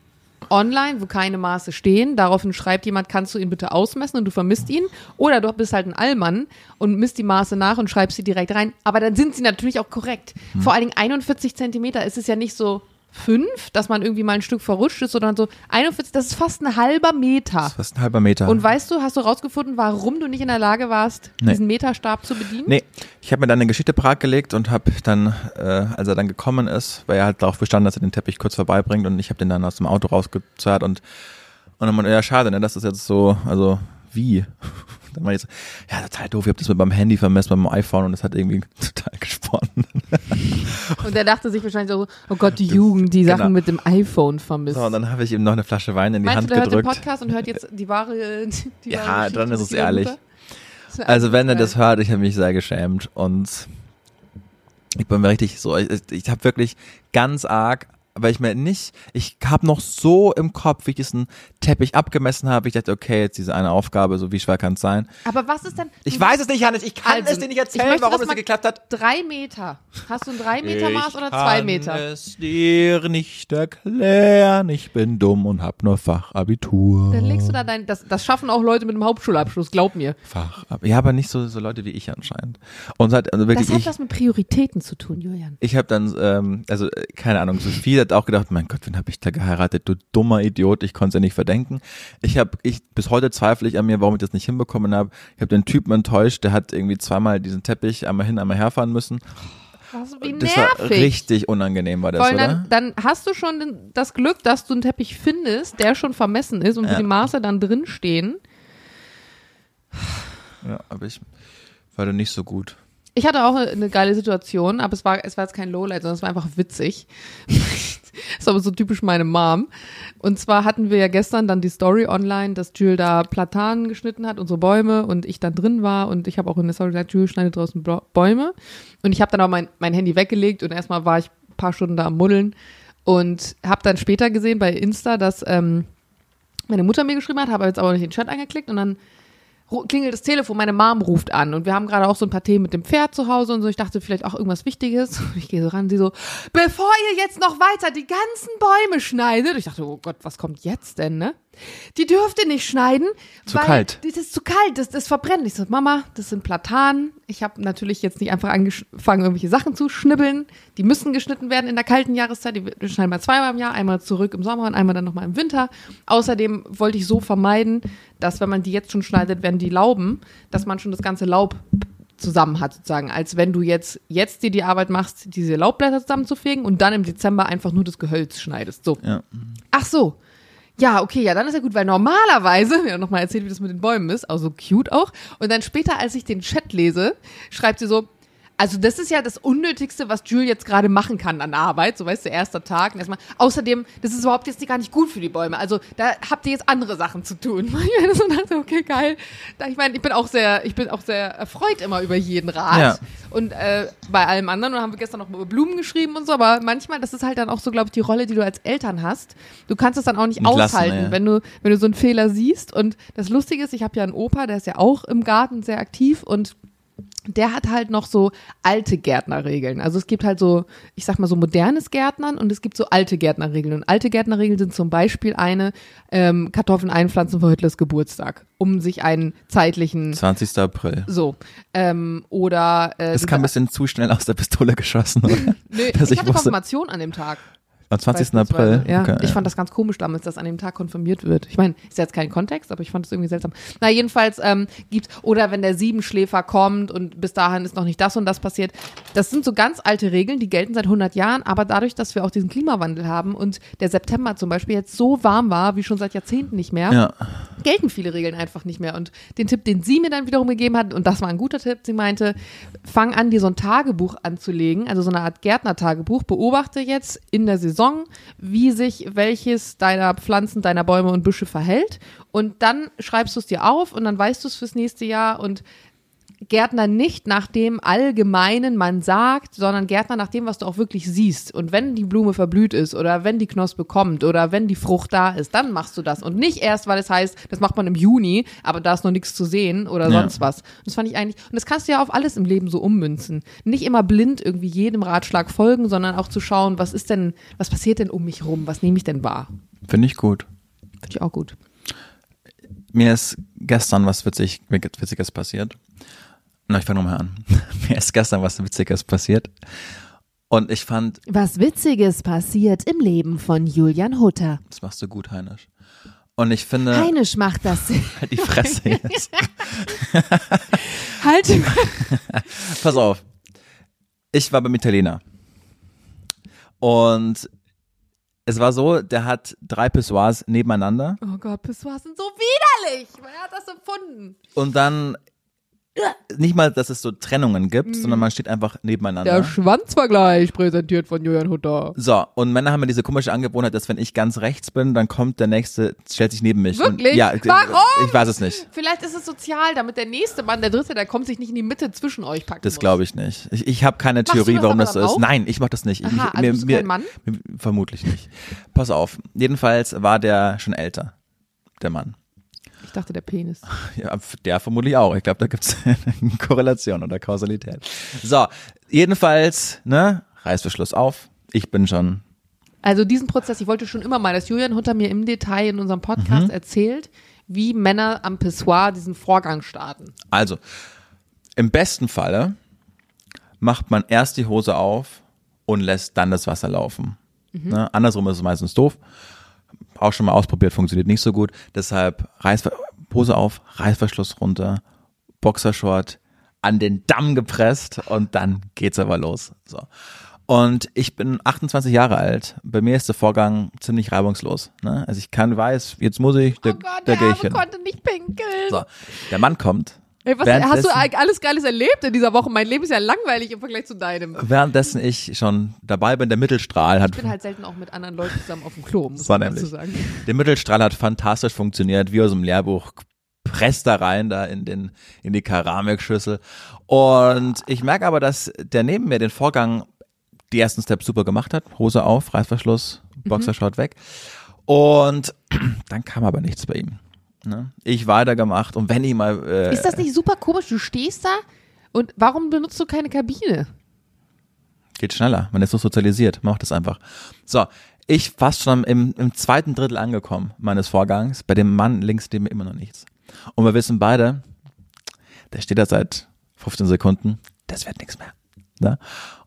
online, wo keine Maße stehen, daraufhin schreibt jemand, kannst du ihn bitte ausmessen und du vermisst ihn, oder du bist halt ein Allmann und misst die Maße nach und schreibst sie direkt rein, aber dann sind sie natürlich auch korrekt. Vor allen Dingen 41 Zentimeter ist es ja nicht so fünf, dass man irgendwie mal ein Stück verrutscht ist, sondern so 41, das ist fast ein halber Meter. Das ist fast ein halber Meter. Und weißt du, hast du rausgefunden, warum du nicht in der Lage warst, Nee. diesen Meterstab zu bedienen? Nee, ich habe mir dann eine Geschichte parat gelegt und habe dann, äh, als er dann gekommen ist, weil er halt darauf bestanden, dass er den Teppich kurz vorbeibringt und ich habe den dann aus dem Auto rausgezerrt und und dann meinte, ja schade, ne, das ist jetzt so, also wie? Dann meinte ich so, ja total doof, ich habe das mit meinem Handy vermessen, mit meinem iPhone und das hat irgendwie total gesponnen. Und er dachte sich wahrscheinlich so, oh Gott, die Jugend, die Sachen Genau. mit dem iPhone vermisst. So, und dann habe ich ihm noch eine Flasche Wein in die Meinst Hand du, der hört den gedrückt. Podcast und hört jetzt die wahre, die Ja, wahre dann ist es ehrlich. Also wenn er das hört, ich habe mich sehr geschämt und ich bin mir richtig so, ich, ich habe wirklich ganz arg, weil ich mir nicht, ich habe noch so im Kopf, wie ich diesen Teppich abgemessen habe, ich dachte, okay, jetzt diese eine Aufgabe, so wie schwer kann es sein? Aber was ist denn? Ich weiß es nicht, Hannes, ich kann Also, es dir nicht ich erzählen, möchte warum es nicht geklappt hat. Drei Meter. Hast du ein drei Meter Maß oder zwei Meter? Ich kann es dir nicht erklären, ich bin dumm und hab nur Fachabitur. Dann legst du da dein, das, das schaffen auch Leute mit einem Hauptschulabschluss, glaub mir. Fach, ja, aber nicht so, so Leute wie ich anscheinend. Und halt, also wirklich, Das hat ich, was mit Prioritäten zu tun, Julian. Ich habe dann, ähm, also äh, keine Ahnung, Sophie hat auch gedacht, mein Gott, wen habe ich da geheiratet, du dummer Idiot, ich konnte es ja nicht verdenken. Ich habe, ich bis heute zweifle ich an mir, warum ich das nicht hinbekommen habe. Ich habe den Typen enttäuscht, der hat irgendwie zweimal diesen Teppich einmal hin, einmal herfahren müssen. Was, wie Das nervig. war richtig unangenehm, war das, Vor allem oder? dann, dann hast du schon das Glück, dass du einen Teppich findest, der schon vermessen ist und wo Ja. die Maße dann drinstehen. Ja, aber ich war da nicht so gut. Ich hatte auch eine geile Situation, aber es war, es war jetzt kein Lowlight, sondern es war einfach witzig. das ist aber so typisch meine Mom. Und zwar hatten wir ja gestern dann die Story online, dass Jules da Platanen geschnitten hat, unsere Bäume, und ich dann drin war. Und ich habe auch in der Story gesagt, Jules schneidet draußen Bäume. Und ich habe dann auch mein, mein Handy weggelegt und erstmal war ich ein paar Stunden da am Muddeln und habe dann später gesehen bei Insta, dass ähm, meine Mutter mir geschrieben hat, habe jetzt aber nicht den Chat angeklickt und dann klingelt das Telefon, meine Mom ruft an und wir haben gerade auch so ein paar Themen mit dem Pferd zu Hause und so. Ich dachte vielleicht auch irgendwas Wichtiges. Ich gehe so ran, sie so, bevor ihr jetzt noch weiter die ganzen Bäume schneidet. Ich dachte, oh Gott, was kommt jetzt denn, ne? Die dürft ihr nicht schneiden. Zu weil kalt. Das ist zu kalt, das, das verbrennt. Ich so, Mama, das sind Platanen. Ich habe natürlich jetzt nicht einfach angefangen, irgendwelche Sachen zu schnibbeln. Die müssen geschnitten werden in der kalten Jahreszeit. Die schneiden wir zweimal im Jahr, einmal zurück im Sommer und einmal dann nochmal im Winter. Außerdem wollte ich so vermeiden, dass wenn man die jetzt schon schneidet, werden die Lauben, dass man schon das ganze Laub zusammen hat sozusagen, als wenn du jetzt jetzt dir die Arbeit machst, diese Laubblätter zusammenzufegen und dann im Dezember einfach nur das Gehölz schneidest. So. Ja. Ach so. Ja, okay, ja, dann ist ja gut, weil normalerweise, ja, nochmal erzählt, wie das mit den Bäumen ist, also cute auch. Und dann später, als ich den Chat lese, schreibt sie so, Also das ist ja das Unnötigste, was Jules jetzt gerade machen kann an Arbeit. So weißt du, erster Tag. Und erstmal. Außerdem, das ist überhaupt jetzt gar nicht gut für die Bäume. Also da habt ihr jetzt andere Sachen zu tun. Ich so dachte, okay, geil. Ich meine, ich bin auch sehr, ich bin auch sehr erfreut immer über jeden Rat. Ja. Und äh, bei allem anderen, und haben wir gestern noch über Blumen geschrieben und so, aber manchmal, das ist halt dann auch so, glaube ich, die Rolle, die du als Eltern hast. Du kannst es dann auch nicht Nicht lassen, aushalten, ja. wenn du, wenn du so einen Fehler siehst. Und das Lustige ist, ich habe ja einen Opa, der ist ja auch im Garten sehr aktiv und der hat halt noch so alte Gärtnerregeln. Also es gibt halt so, ich sag mal so modernes Gärtnern und es gibt so alte Gärtnerregeln. Und alte Gärtnerregeln sind zum Beispiel eine ähm, Kartoffeln einpflanzen vor Hitlers Geburtstag, um sich einen zeitlichen 20. April. so ähm, oder äh, Das kam ein bisschen zu schnell aus der Pistole geschossen, oder? Nö, dass ich ich hatte wusste- Konfirmation an dem Tag. Am 20. beispielsweise. April. Ja, Okay, ich ja. fand das ganz komisch damals, dass an dem Tag konfirmiert wird. Ich meine, ist jetzt kein Kontext, aber ich fand es irgendwie seltsam. Na, jedenfalls ähm, gibt's, oder wenn der Siebenschläfer kommt und bis dahin ist noch nicht das und das passiert. Das sind so ganz alte Regeln, die gelten seit 100 Jahren, aber dadurch, dass wir auch diesen Klimawandel haben und der September zum Beispiel jetzt so warm war, wie schon seit Jahrzehnten nicht mehr, Ja. gelten viele Regeln einfach nicht mehr. Und den Tipp, den sie mir dann wiederum gegeben hat, und das war ein guter Tipp, sie meinte, fang an, dir so ein Tagebuch anzulegen, also so eine Art Gärtnertagebuch, beobachte jetzt in der Saison, wie sich welches deiner Pflanzen, deiner Bäume und Büsche verhält. Und dann schreibst du es dir auf und dann weißt du es fürs nächste Jahr und Gärtner nicht nach dem Allgemeinen man sagt, sondern Gärtner nach dem, was du auch wirklich siehst. Und wenn die Blume verblüht ist oder wenn die Knospe kommt oder wenn die Frucht da ist, dann machst du das. Und nicht erst, weil es heißt, das macht man im Juni, aber da ist noch nichts zu sehen oder Ja. sonst was. Und das fand ich eigentlich, und das kannst du ja auf alles im Leben so ummünzen. Nicht immer blind irgendwie jedem Ratschlag folgen, sondern auch zu schauen, was ist denn, was passiert denn um mich rum? Was nehme ich denn wahr? Finde ich gut. Finde ich auch gut. Mir ist gestern was witzig, Witziges passiert. Na, ich fange nochmal an. Mir ist gestern was Witziges passiert. Und ich fand, Was Witziges passiert im Leben von Julian Hutter. das machst du gut, Heinisch. Und ich finde, Heinisch macht das. halt die Fresse jetzt. Halt! Pass auf. Ich war beim Italiener. Und es war so, der hat drei Pissoirs nebeneinander. Oh Gott, Pissoirs sind so widerlich! Wer hat das empfunden? Und dann nicht mal, dass es so Trennungen gibt, sondern man steht einfach nebeneinander. Der Schwanzvergleich präsentiert von Julian Hutter. So, und Männer haben ja diese komische Angewohnheit, dass wenn ich ganz rechts bin, dann kommt der nächste, stellt sich neben mich. Wirklich? Und, ja, Warum? Ich weiß es nicht. Vielleicht ist es sozial, damit der nächste Mann, der dritte, der kommt, sich nicht in die Mitte zwischen euch packen Das glaube ich nicht. Ich, ich habe keine du Theorie, das warum das so ist. Nein, ich mache das nicht. Ich, Aha, also bist du kein Mann? mir- vermutlich nicht. Pass auf. Jedenfalls war der schon älter, der Mann. Dachte, der Penis. Ja, der vermutlich auch. Ich glaube, da gibt's eine Korrelation oder Kausalität. So, jedenfalls, ne, Reißverschluss auf. Ich bin schon Also diesen Prozess, ich wollte schon immer mal, dass Julian Hutter mir im Detail in unserem Podcast erzählt, wie Männer am Pissoir diesen Vorgang starten. Also, im besten Falle macht man erst die Hose auf und lässt dann das Wasser laufen. Ne? Andersrum ist es meistens doof. Auch schon mal ausprobiert, funktioniert nicht so gut. Deshalb Reißver Hose auf, Reißverschluss runter, Boxershort an den Damm gepresst und dann geht's aber los. So. Und ich bin 28 Jahre alt. Bei mir ist der Vorgang ziemlich reibungslos. Ne? Also ich kann, weiß, jetzt muss ich, da, oh Gott, da der gehe ich hin. konnte nicht pinkeln. So, der Mann kommt. Ey, was, hast du alles Geiles erlebt in dieser Woche? Mein Leben ist ja langweilig im Vergleich zu deinem. Währenddessen ich schon dabei bin, der Mittelstrahl hat, Ich bin halt selten auch mit anderen Leuten zusammen auf dem Klo, muss Das war man dazu nämlich. sagen. der Mittelstrahl hat fantastisch funktioniert, wie aus dem Lehrbuch. Presst da rein, da in den, in die Keramikschüssel. Und ich merke aber, dass der neben mir den Vorgang, die ersten Steps super gemacht hat. Hose auf, Reißverschluss, Boxershort weg. Und dann kam aber nichts bei ihm. Ne? Ich weitergemacht und wenn ich mal, äh, Ist das nicht super komisch? Du stehst da und warum benutzt du keine Kabine? Geht schneller. Man ist so sozialisiert. Macht das einfach. So, ich fast schon im, im zweiten Drittel angekommen meines Vorgangs. Bei dem Mann links mir immer noch nichts. Und wir wissen beide, der steht da seit 15 Sekunden. Das wird nichts mehr. Ne?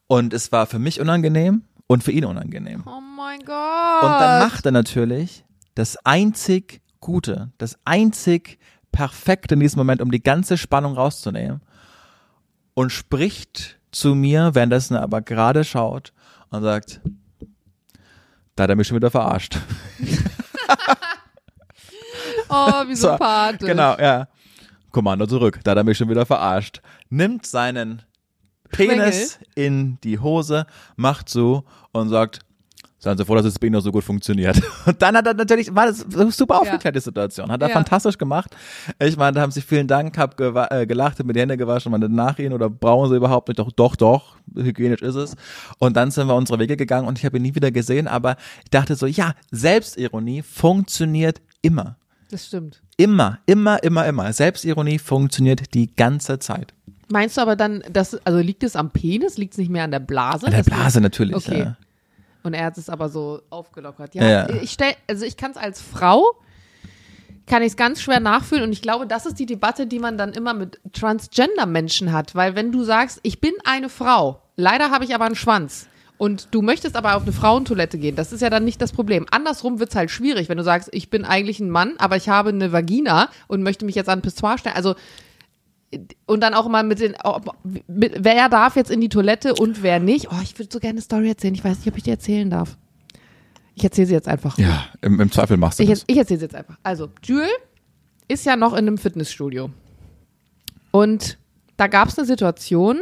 Und es war für mich unangenehm und für ihn unangenehm. Oh mein Gott. Und dann macht er natürlich das einzig Gute, das einzig Perfekte in diesem Moment, um die ganze Spannung rauszunehmen und spricht zu mir, währenddessen er aber gerade schaut und sagt, da hat er mich schon wieder verarscht. Oh, wie So, sympathisch. Genau, ja. Kommando zurück, da hat er mich schon wieder verarscht. Nimmt seinen Penis in die Hose, macht so und sagt, Seien Sie froh, dass das bei Ihnen noch so gut funktioniert. Und dann hat er natürlich, war das super aufgeklärte Situation. Hat er Ja. fantastisch gemacht. Ich meine, da haben Sie vielen Dank, hab äh, gelacht, hab mir die Hände gewaschen, meine nach Ihnen oder brauchen Sie überhaupt nicht? Doch, doch, doch, hygienisch ist es. Und dann sind wir unsere Wege gegangen und ich habe ihn nie wieder gesehen, aber ich dachte so, ja, Selbstironie funktioniert immer. Das stimmt. Immer, immer, immer, immer. Selbstironie funktioniert die ganze Zeit. Meinst du aber dann, dass, also liegt es am Penis? Liegt es nicht mehr an der Blase? An der Blase natürlich. Okay. Ja. Und er hat es aber so aufgelockert. Ja, Ja, ich stell, also ich kann es als Frau, kann ich es ganz schwer nachfühlen und ich glaube, das ist die Debatte, die man dann immer mit Transgender-Menschen hat, weil wenn du sagst, ich bin eine Frau, leider habe ich aber einen Schwanz und du möchtest aber auf eine Frauentoilette gehen, das ist ja dann nicht das Problem. Andersrum wird es halt schwierig, wenn du sagst, ich bin eigentlich ein Mann, aber ich habe eine Vagina und möchte mich jetzt an ein Pissoir stellen. Also und dann auch immer mit den, mit, wer darf jetzt in die Toilette und wer nicht. Oh, ich würde so gerne eine Story erzählen. Ich weiß nicht, ob ich die erzählen darf. Ich erzähle sie jetzt einfach. Ja, im, im Zweifel machst du Ich, das. ich erzähle sie jetzt einfach. Also, Jules ist ja noch in einem Fitnessstudio. Und da gab es eine Situation.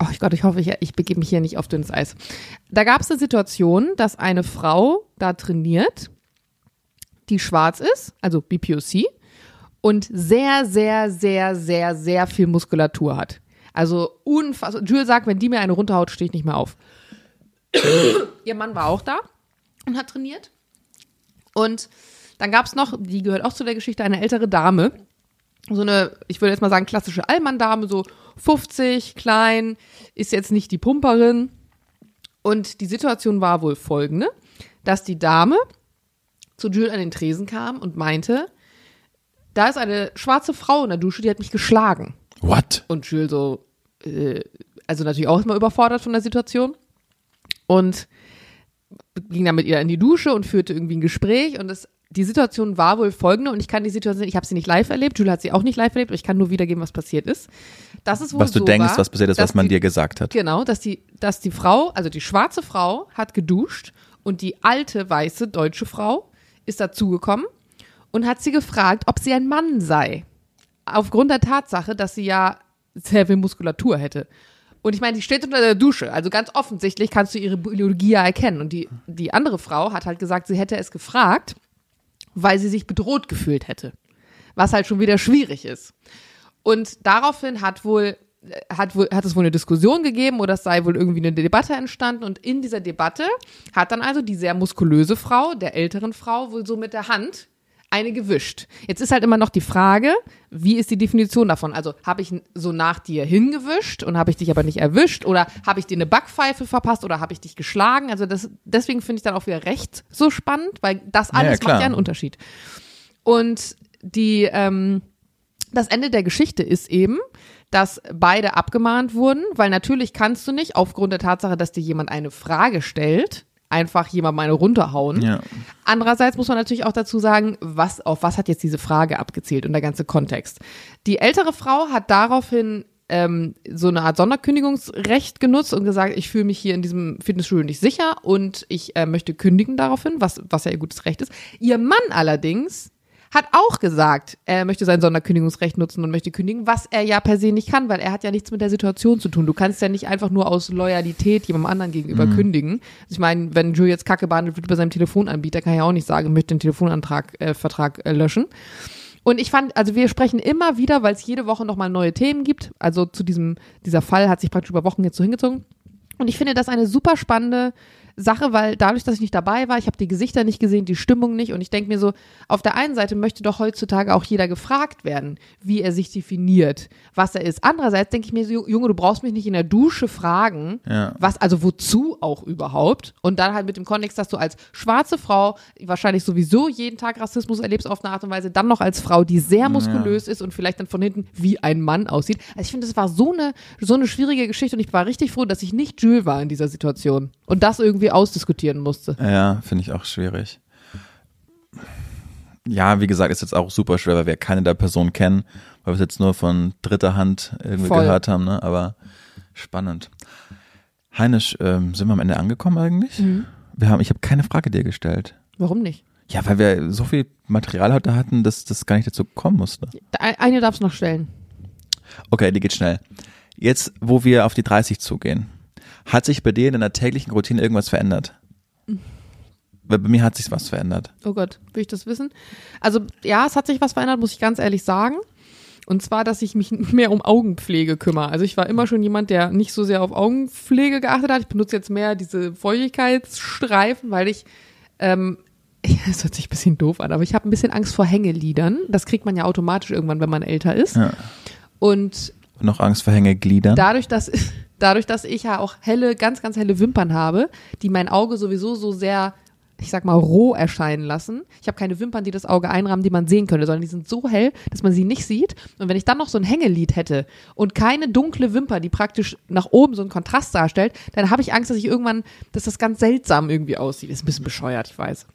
Oh Gott, ich hoffe, ich, ich begebe mich hier nicht auf dünnes Eis. Da gab es eine Situation, dass eine Frau da trainiert, die schwarz ist, also BPOC, und sehr, sehr, sehr, sehr, sehr viel Muskulatur hat. Also unfassbar. Jules sagt, wenn die mir eine runterhaut, stehe ich nicht mehr auf. Ihr Mann war auch da und hat trainiert. Und dann gab es noch, die gehört auch zu der Geschichte, eine ältere Dame. So eine, ich würde jetzt mal sagen, klassische Allmann-Dame, so 50, klein, ist jetzt nicht die Pumperin. Und die Situation war wohl folgende, dass die Dame zu Jules an den Tresen kam und meinte, da ist eine schwarze Frau in der Dusche, die hat mich geschlagen. What? Und Jules so, äh, also natürlich auch erstmal überfordert von der Situation. Und ging dann mit ihr in die Dusche und führte irgendwie ein Gespräch. Und das, die Situation war wohl folgende. Und ich kann die Situation, ich habe sie nicht live erlebt, Jules hat sie auch nicht live erlebt, aber ich kann nur wiedergeben, was passiert ist. Das ist wohl Was du so denkst, war, was passiert ist, was man die, dir gesagt hat. Genau, dass die, dass die Frau, also die schwarze Frau, hat geduscht und die alte, weiße, deutsche Frau ist dazugekommen und hat sie gefragt, ob sie ein Mann sei. Aufgrund der Tatsache, dass sie ja sehr viel Muskulatur hätte. Und ich meine, die steht unter der Dusche, also ganz offensichtlich kannst du ihre Biologie ja erkennen. Und die, die andere Frau hat halt gesagt, sie hätte es gefragt, weil sie sich bedroht gefühlt hätte. Was halt schon wieder schwierig ist. Und daraufhin hat wohl, hat wohl, hat es wohl eine Diskussion gegeben oder es sei wohl irgendwie eine Debatte entstanden. Und in dieser Debatte hat dann also die sehr muskulöse Frau, der älteren Frau, wohl so mit der Hand eine gewischt. Jetzt ist halt immer noch die Frage, wie ist die Definition davon? Also habe ich so nach dir hingewischt und habe ich dich aber nicht erwischt oder habe ich dir eine Backpfeife verpasst oder habe ich dich geschlagen? Also das, deswegen finde ich dann auch wieder recht so spannend, weil das Ja, ja, alles klar. macht ja einen Unterschied. Und die, ähm, das Ende der Geschichte ist eben, dass beide abgemahnt wurden, weil natürlich kannst du nicht aufgrund der Tatsache, dass dir jemand eine Frage stellt, einfach jemand eine runterhauen. Ja. Andererseits muss man natürlich auch dazu sagen, was, auf was hat jetzt diese Frage abgezielt und der ganze Kontext. Die ältere Frau hat daraufhin ähm, so eine Art Sonderkündigungsrecht genutzt und gesagt, ich fühle mich hier in diesem Fitnessstudio nicht sicher und ich äh, möchte kündigen daraufhin, was, was ja ihr gutes Recht ist. Ihr Mann allerdings hat auch gesagt, er möchte sein Sonderkündigungsrecht nutzen und möchte kündigen, was er ja per se nicht kann, weil er hat ja nichts mit der Situation zu tun. Du kannst ja nicht einfach nur aus Loyalität jemandem anderen gegenüber kündigen. Also ich meine, wenn Joe jetzt Kacke behandelt wird bei seinem Telefonanbieter, kann er ja auch nicht sagen, ich möchte den Telefonantrag, äh, Vertrag äh, löschen. Und ich fand, also wir sprechen immer wieder, weil es jede Woche nochmal neue Themen gibt. Also zu diesem, dieser Fall hat sich praktisch über Wochen jetzt so hingezogen. Und ich finde das eine super spannende Sache, weil dadurch, dass ich nicht dabei war, ich habe die Gesichter nicht gesehen, die Stimmung nicht. Und ich denke mir so, auf der einen Seite möchte doch heutzutage auch jeder gefragt werden, wie er sich definiert, was er ist. Andererseits denke ich mir so, Junge, du brauchst mich nicht in der Dusche fragen, Ja. was, also wozu auch überhaupt. Und dann halt mit dem Kontext, dass du als schwarze Frau wahrscheinlich sowieso jeden Tag Rassismus erlebst auf eine Art und Weise, dann noch als Frau, die sehr muskulös ist und vielleicht dann von hinten wie ein Mann aussieht. Also ich finde, das war so eine, so eine schwierige Geschichte und ich war richtig froh, dass ich nicht Jules war in dieser Situation und das irgendwie ausdiskutieren musste. Ja, finde ich auch schwierig. Ja, wie gesagt, ist jetzt auch super schwer, weil wir keine der Personen kennen, weil wir es jetzt nur von dritter Hand irgendwie Voll. gehört haben, ne? Aber spannend. Heinisch, ähm, sind wir am Ende angekommen eigentlich? Mhm. Wir haben, ich habe keine Frage dir gestellt. Warum nicht? Ja, weil wir so viel Material heute hatten, dass das gar nicht dazu kommen musste. Eine darfst du noch stellen. Okay, die geht schnell. Jetzt, wo wir auf die 30 zugehen, hat sich bei dir in deiner täglichen Routine irgendwas verändert? Weil bei mir hat sich was verändert. Oh Gott, will ich das wissen? Also ja, es hat sich was verändert, muss ich ganz ehrlich sagen. Und zwar, dass ich mich mehr um Augenpflege kümmere. Also ich war immer schon jemand, der nicht so sehr auf Augenpflege geachtet hat. Ich benutze jetzt mehr diese Feuchtigkeitsstreifen, weil ich, ähm, das hört sich ein bisschen doof an, aber ich habe ein bisschen Angst vor Hängelidern. Das kriegt man ja automatisch irgendwann, wenn man älter ist. Ja. Und Noch Angst vor Hängegliedern? dadurch, dass, dadurch, dass ich ja auch helle, ganz, ganz helle Wimpern habe, die mein Auge sowieso so sehr, ich sag mal, roh erscheinen lassen. Ich habe keine Wimpern, die das Auge einrahmen, die man sehen könnte, sondern die sind so hell, dass man sie nicht sieht. Und wenn ich dann noch so ein Hängelid hätte und keine dunkle Wimper, die praktisch nach oben so einen Kontrast darstellt, dann habe ich Angst, dass ich irgendwann, dass das ganz seltsam irgendwie aussieht. Ist ein bisschen bescheuert, ich weiß.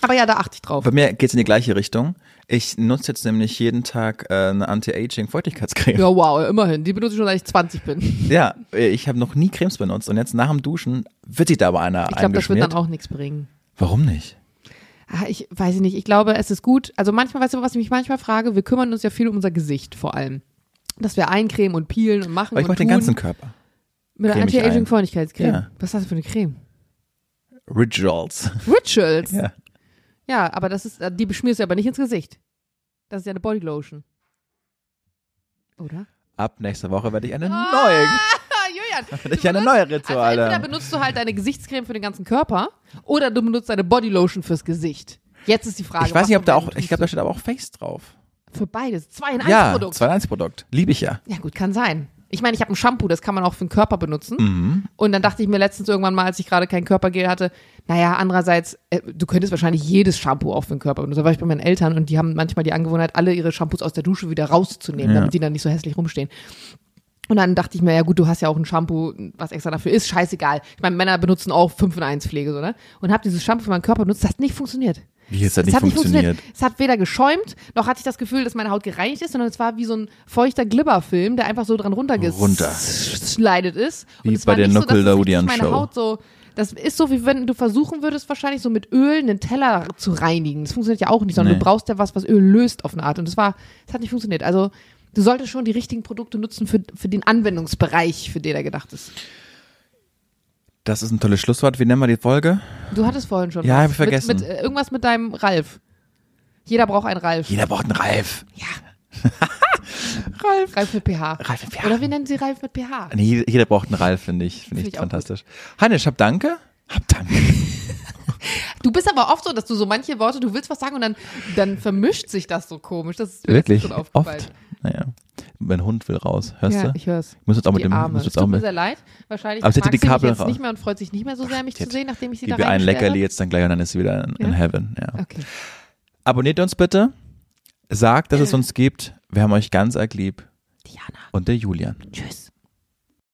Aber ja, da achte ich drauf. Bei mir geht's in die gleiche Richtung. Ich nutze jetzt nämlich jeden Tag äh, eine Anti-Aging-Feuchtigkeitscreme. Ja, wow, immerhin. Die benutze ich schon, seit ich 20 bin. Ja, ich habe noch nie Cremes benutzt und jetzt nach dem Duschen wird sich da aber einer Ich glaube, das wird dann auch nichts bringen. Warum nicht? Ah, Ich weiß nicht, ich glaube, es ist gut. Also manchmal, weißt du, was ich mich manchmal frage? Wir kümmern uns ja viel um unser Gesicht vor allem. Dass wir eincremen und peelen und machen Weil ich mache den ganzen Körper. Mit der creme ich ein. Anti-Aging-Freundlichkeitscreme. Ja. Was ist das für eine Creme? Rituals. Rituals. Ja. Ja, aber das ist, die beschmierst du aber nicht ins Gesicht. Das ist ja eine Bodylotion. Oder? Ab nächster Woche werde ich eine Ah, neue, Julian. werde ich eine neue Also Rituale. entweder benutzt du halt deine Gesichtscreme für den ganzen Körper oder du benutzt deine Bodylotion fürs Gesicht. Jetzt ist die Frage. ich weiß nicht, ob da auch, ich glaube, da steht aber auch Face drauf. Für beides. Zwei in eins Ja, Produkt. 2 1 Produkt. Liebe ich ja. Ja, gut, kann sein. Ich meine, ich habe ein Shampoo, das kann man auch für den Körper benutzen. Mhm. Und dann dachte ich mir letztens irgendwann mal, als ich gerade kein Körpergel hatte, naja, andererseits, äh, du könntest wahrscheinlich jedes Shampoo auch für den Körper benutzen. Da war ich bei meinen Eltern und die haben manchmal die Angewohnheit, alle ihre Shampoos aus der Dusche wieder rauszunehmen, Ja. damit die dann nicht so hässlich rumstehen. Und dann dachte ich mir, ja gut, du hast ja auch ein Shampoo, was extra dafür ist, scheißegal. Ich meine, Männer benutzen auch 5 in 1 Pflege, so, ne? Und habe dieses Shampoo für meinen Körper benutzt, das hat nicht funktioniert. Wie jetzt Es nicht hat nicht funktioniert. funktioniert. Es hat weder geschäumt, noch hatte ich das Gefühl, dass meine Haut gereinigt ist, sondern es war wie so ein feuchter Glibberfilm, der einfach so dran Runter. runtergeslidet ist. Wie Und es bei war der Haut so, das ist so, wie wenn du versuchen würdest, wahrscheinlich so mit Öl einen Teller zu reinigen. Das funktioniert ja auch nicht, sondern Nee. du brauchst ja was, was Öl löst auf eine Art. Und das war, das hat nicht funktioniert. Also, du solltest schon die richtigen Produkte nutzen für, für den Anwendungsbereich, für den er gedacht ist. Das ist ein tolles Schlusswort. Wie nennen wir die Folge? Du hattest vorhin schon Ja, was. hab ich vergessen. Mit, mit, äh, irgendwas mit deinem Ralf. Jeder braucht einen Ralf. Jeder braucht einen Ralf. Ja. Ralf. Ralf mit PH. Ralf mit PH. Oder wir nennen sie Ralf mit PH. Nee, jeder- braucht einen Ralf, finde ich. Finde Find ich ich fantastisch. Hannes, hab danke. Hab danke. Du bist aber oft so, dass du so manche Worte, du willst was sagen und dann, dann vermischt sich das so komisch. Das ist mir Wirklich? schon aufgefallen. Oft? Naja. Mein Hund will raus. Hörst Ja, du? ich hör's. Ich muss jetzt auch mit Die dem, Arme. muss Es jetzt tut auch mir mit, sehr leid. Wahrscheinlich Aber sie mag die Kabel jetzt raus. nicht mehr und freut sich nicht mehr so sehr, mich zu jetzt sehen, nachdem ich sie da ihr ein. Leckerli jetzt dann gleich und dann ist sie wieder in, in Ja? Heaven. Ja. Okay. Abonniert uns bitte. Sagt, dass es uns gibt. Wir haben euch ganz arg lieb. Diana. Und der Julian. Tschüss.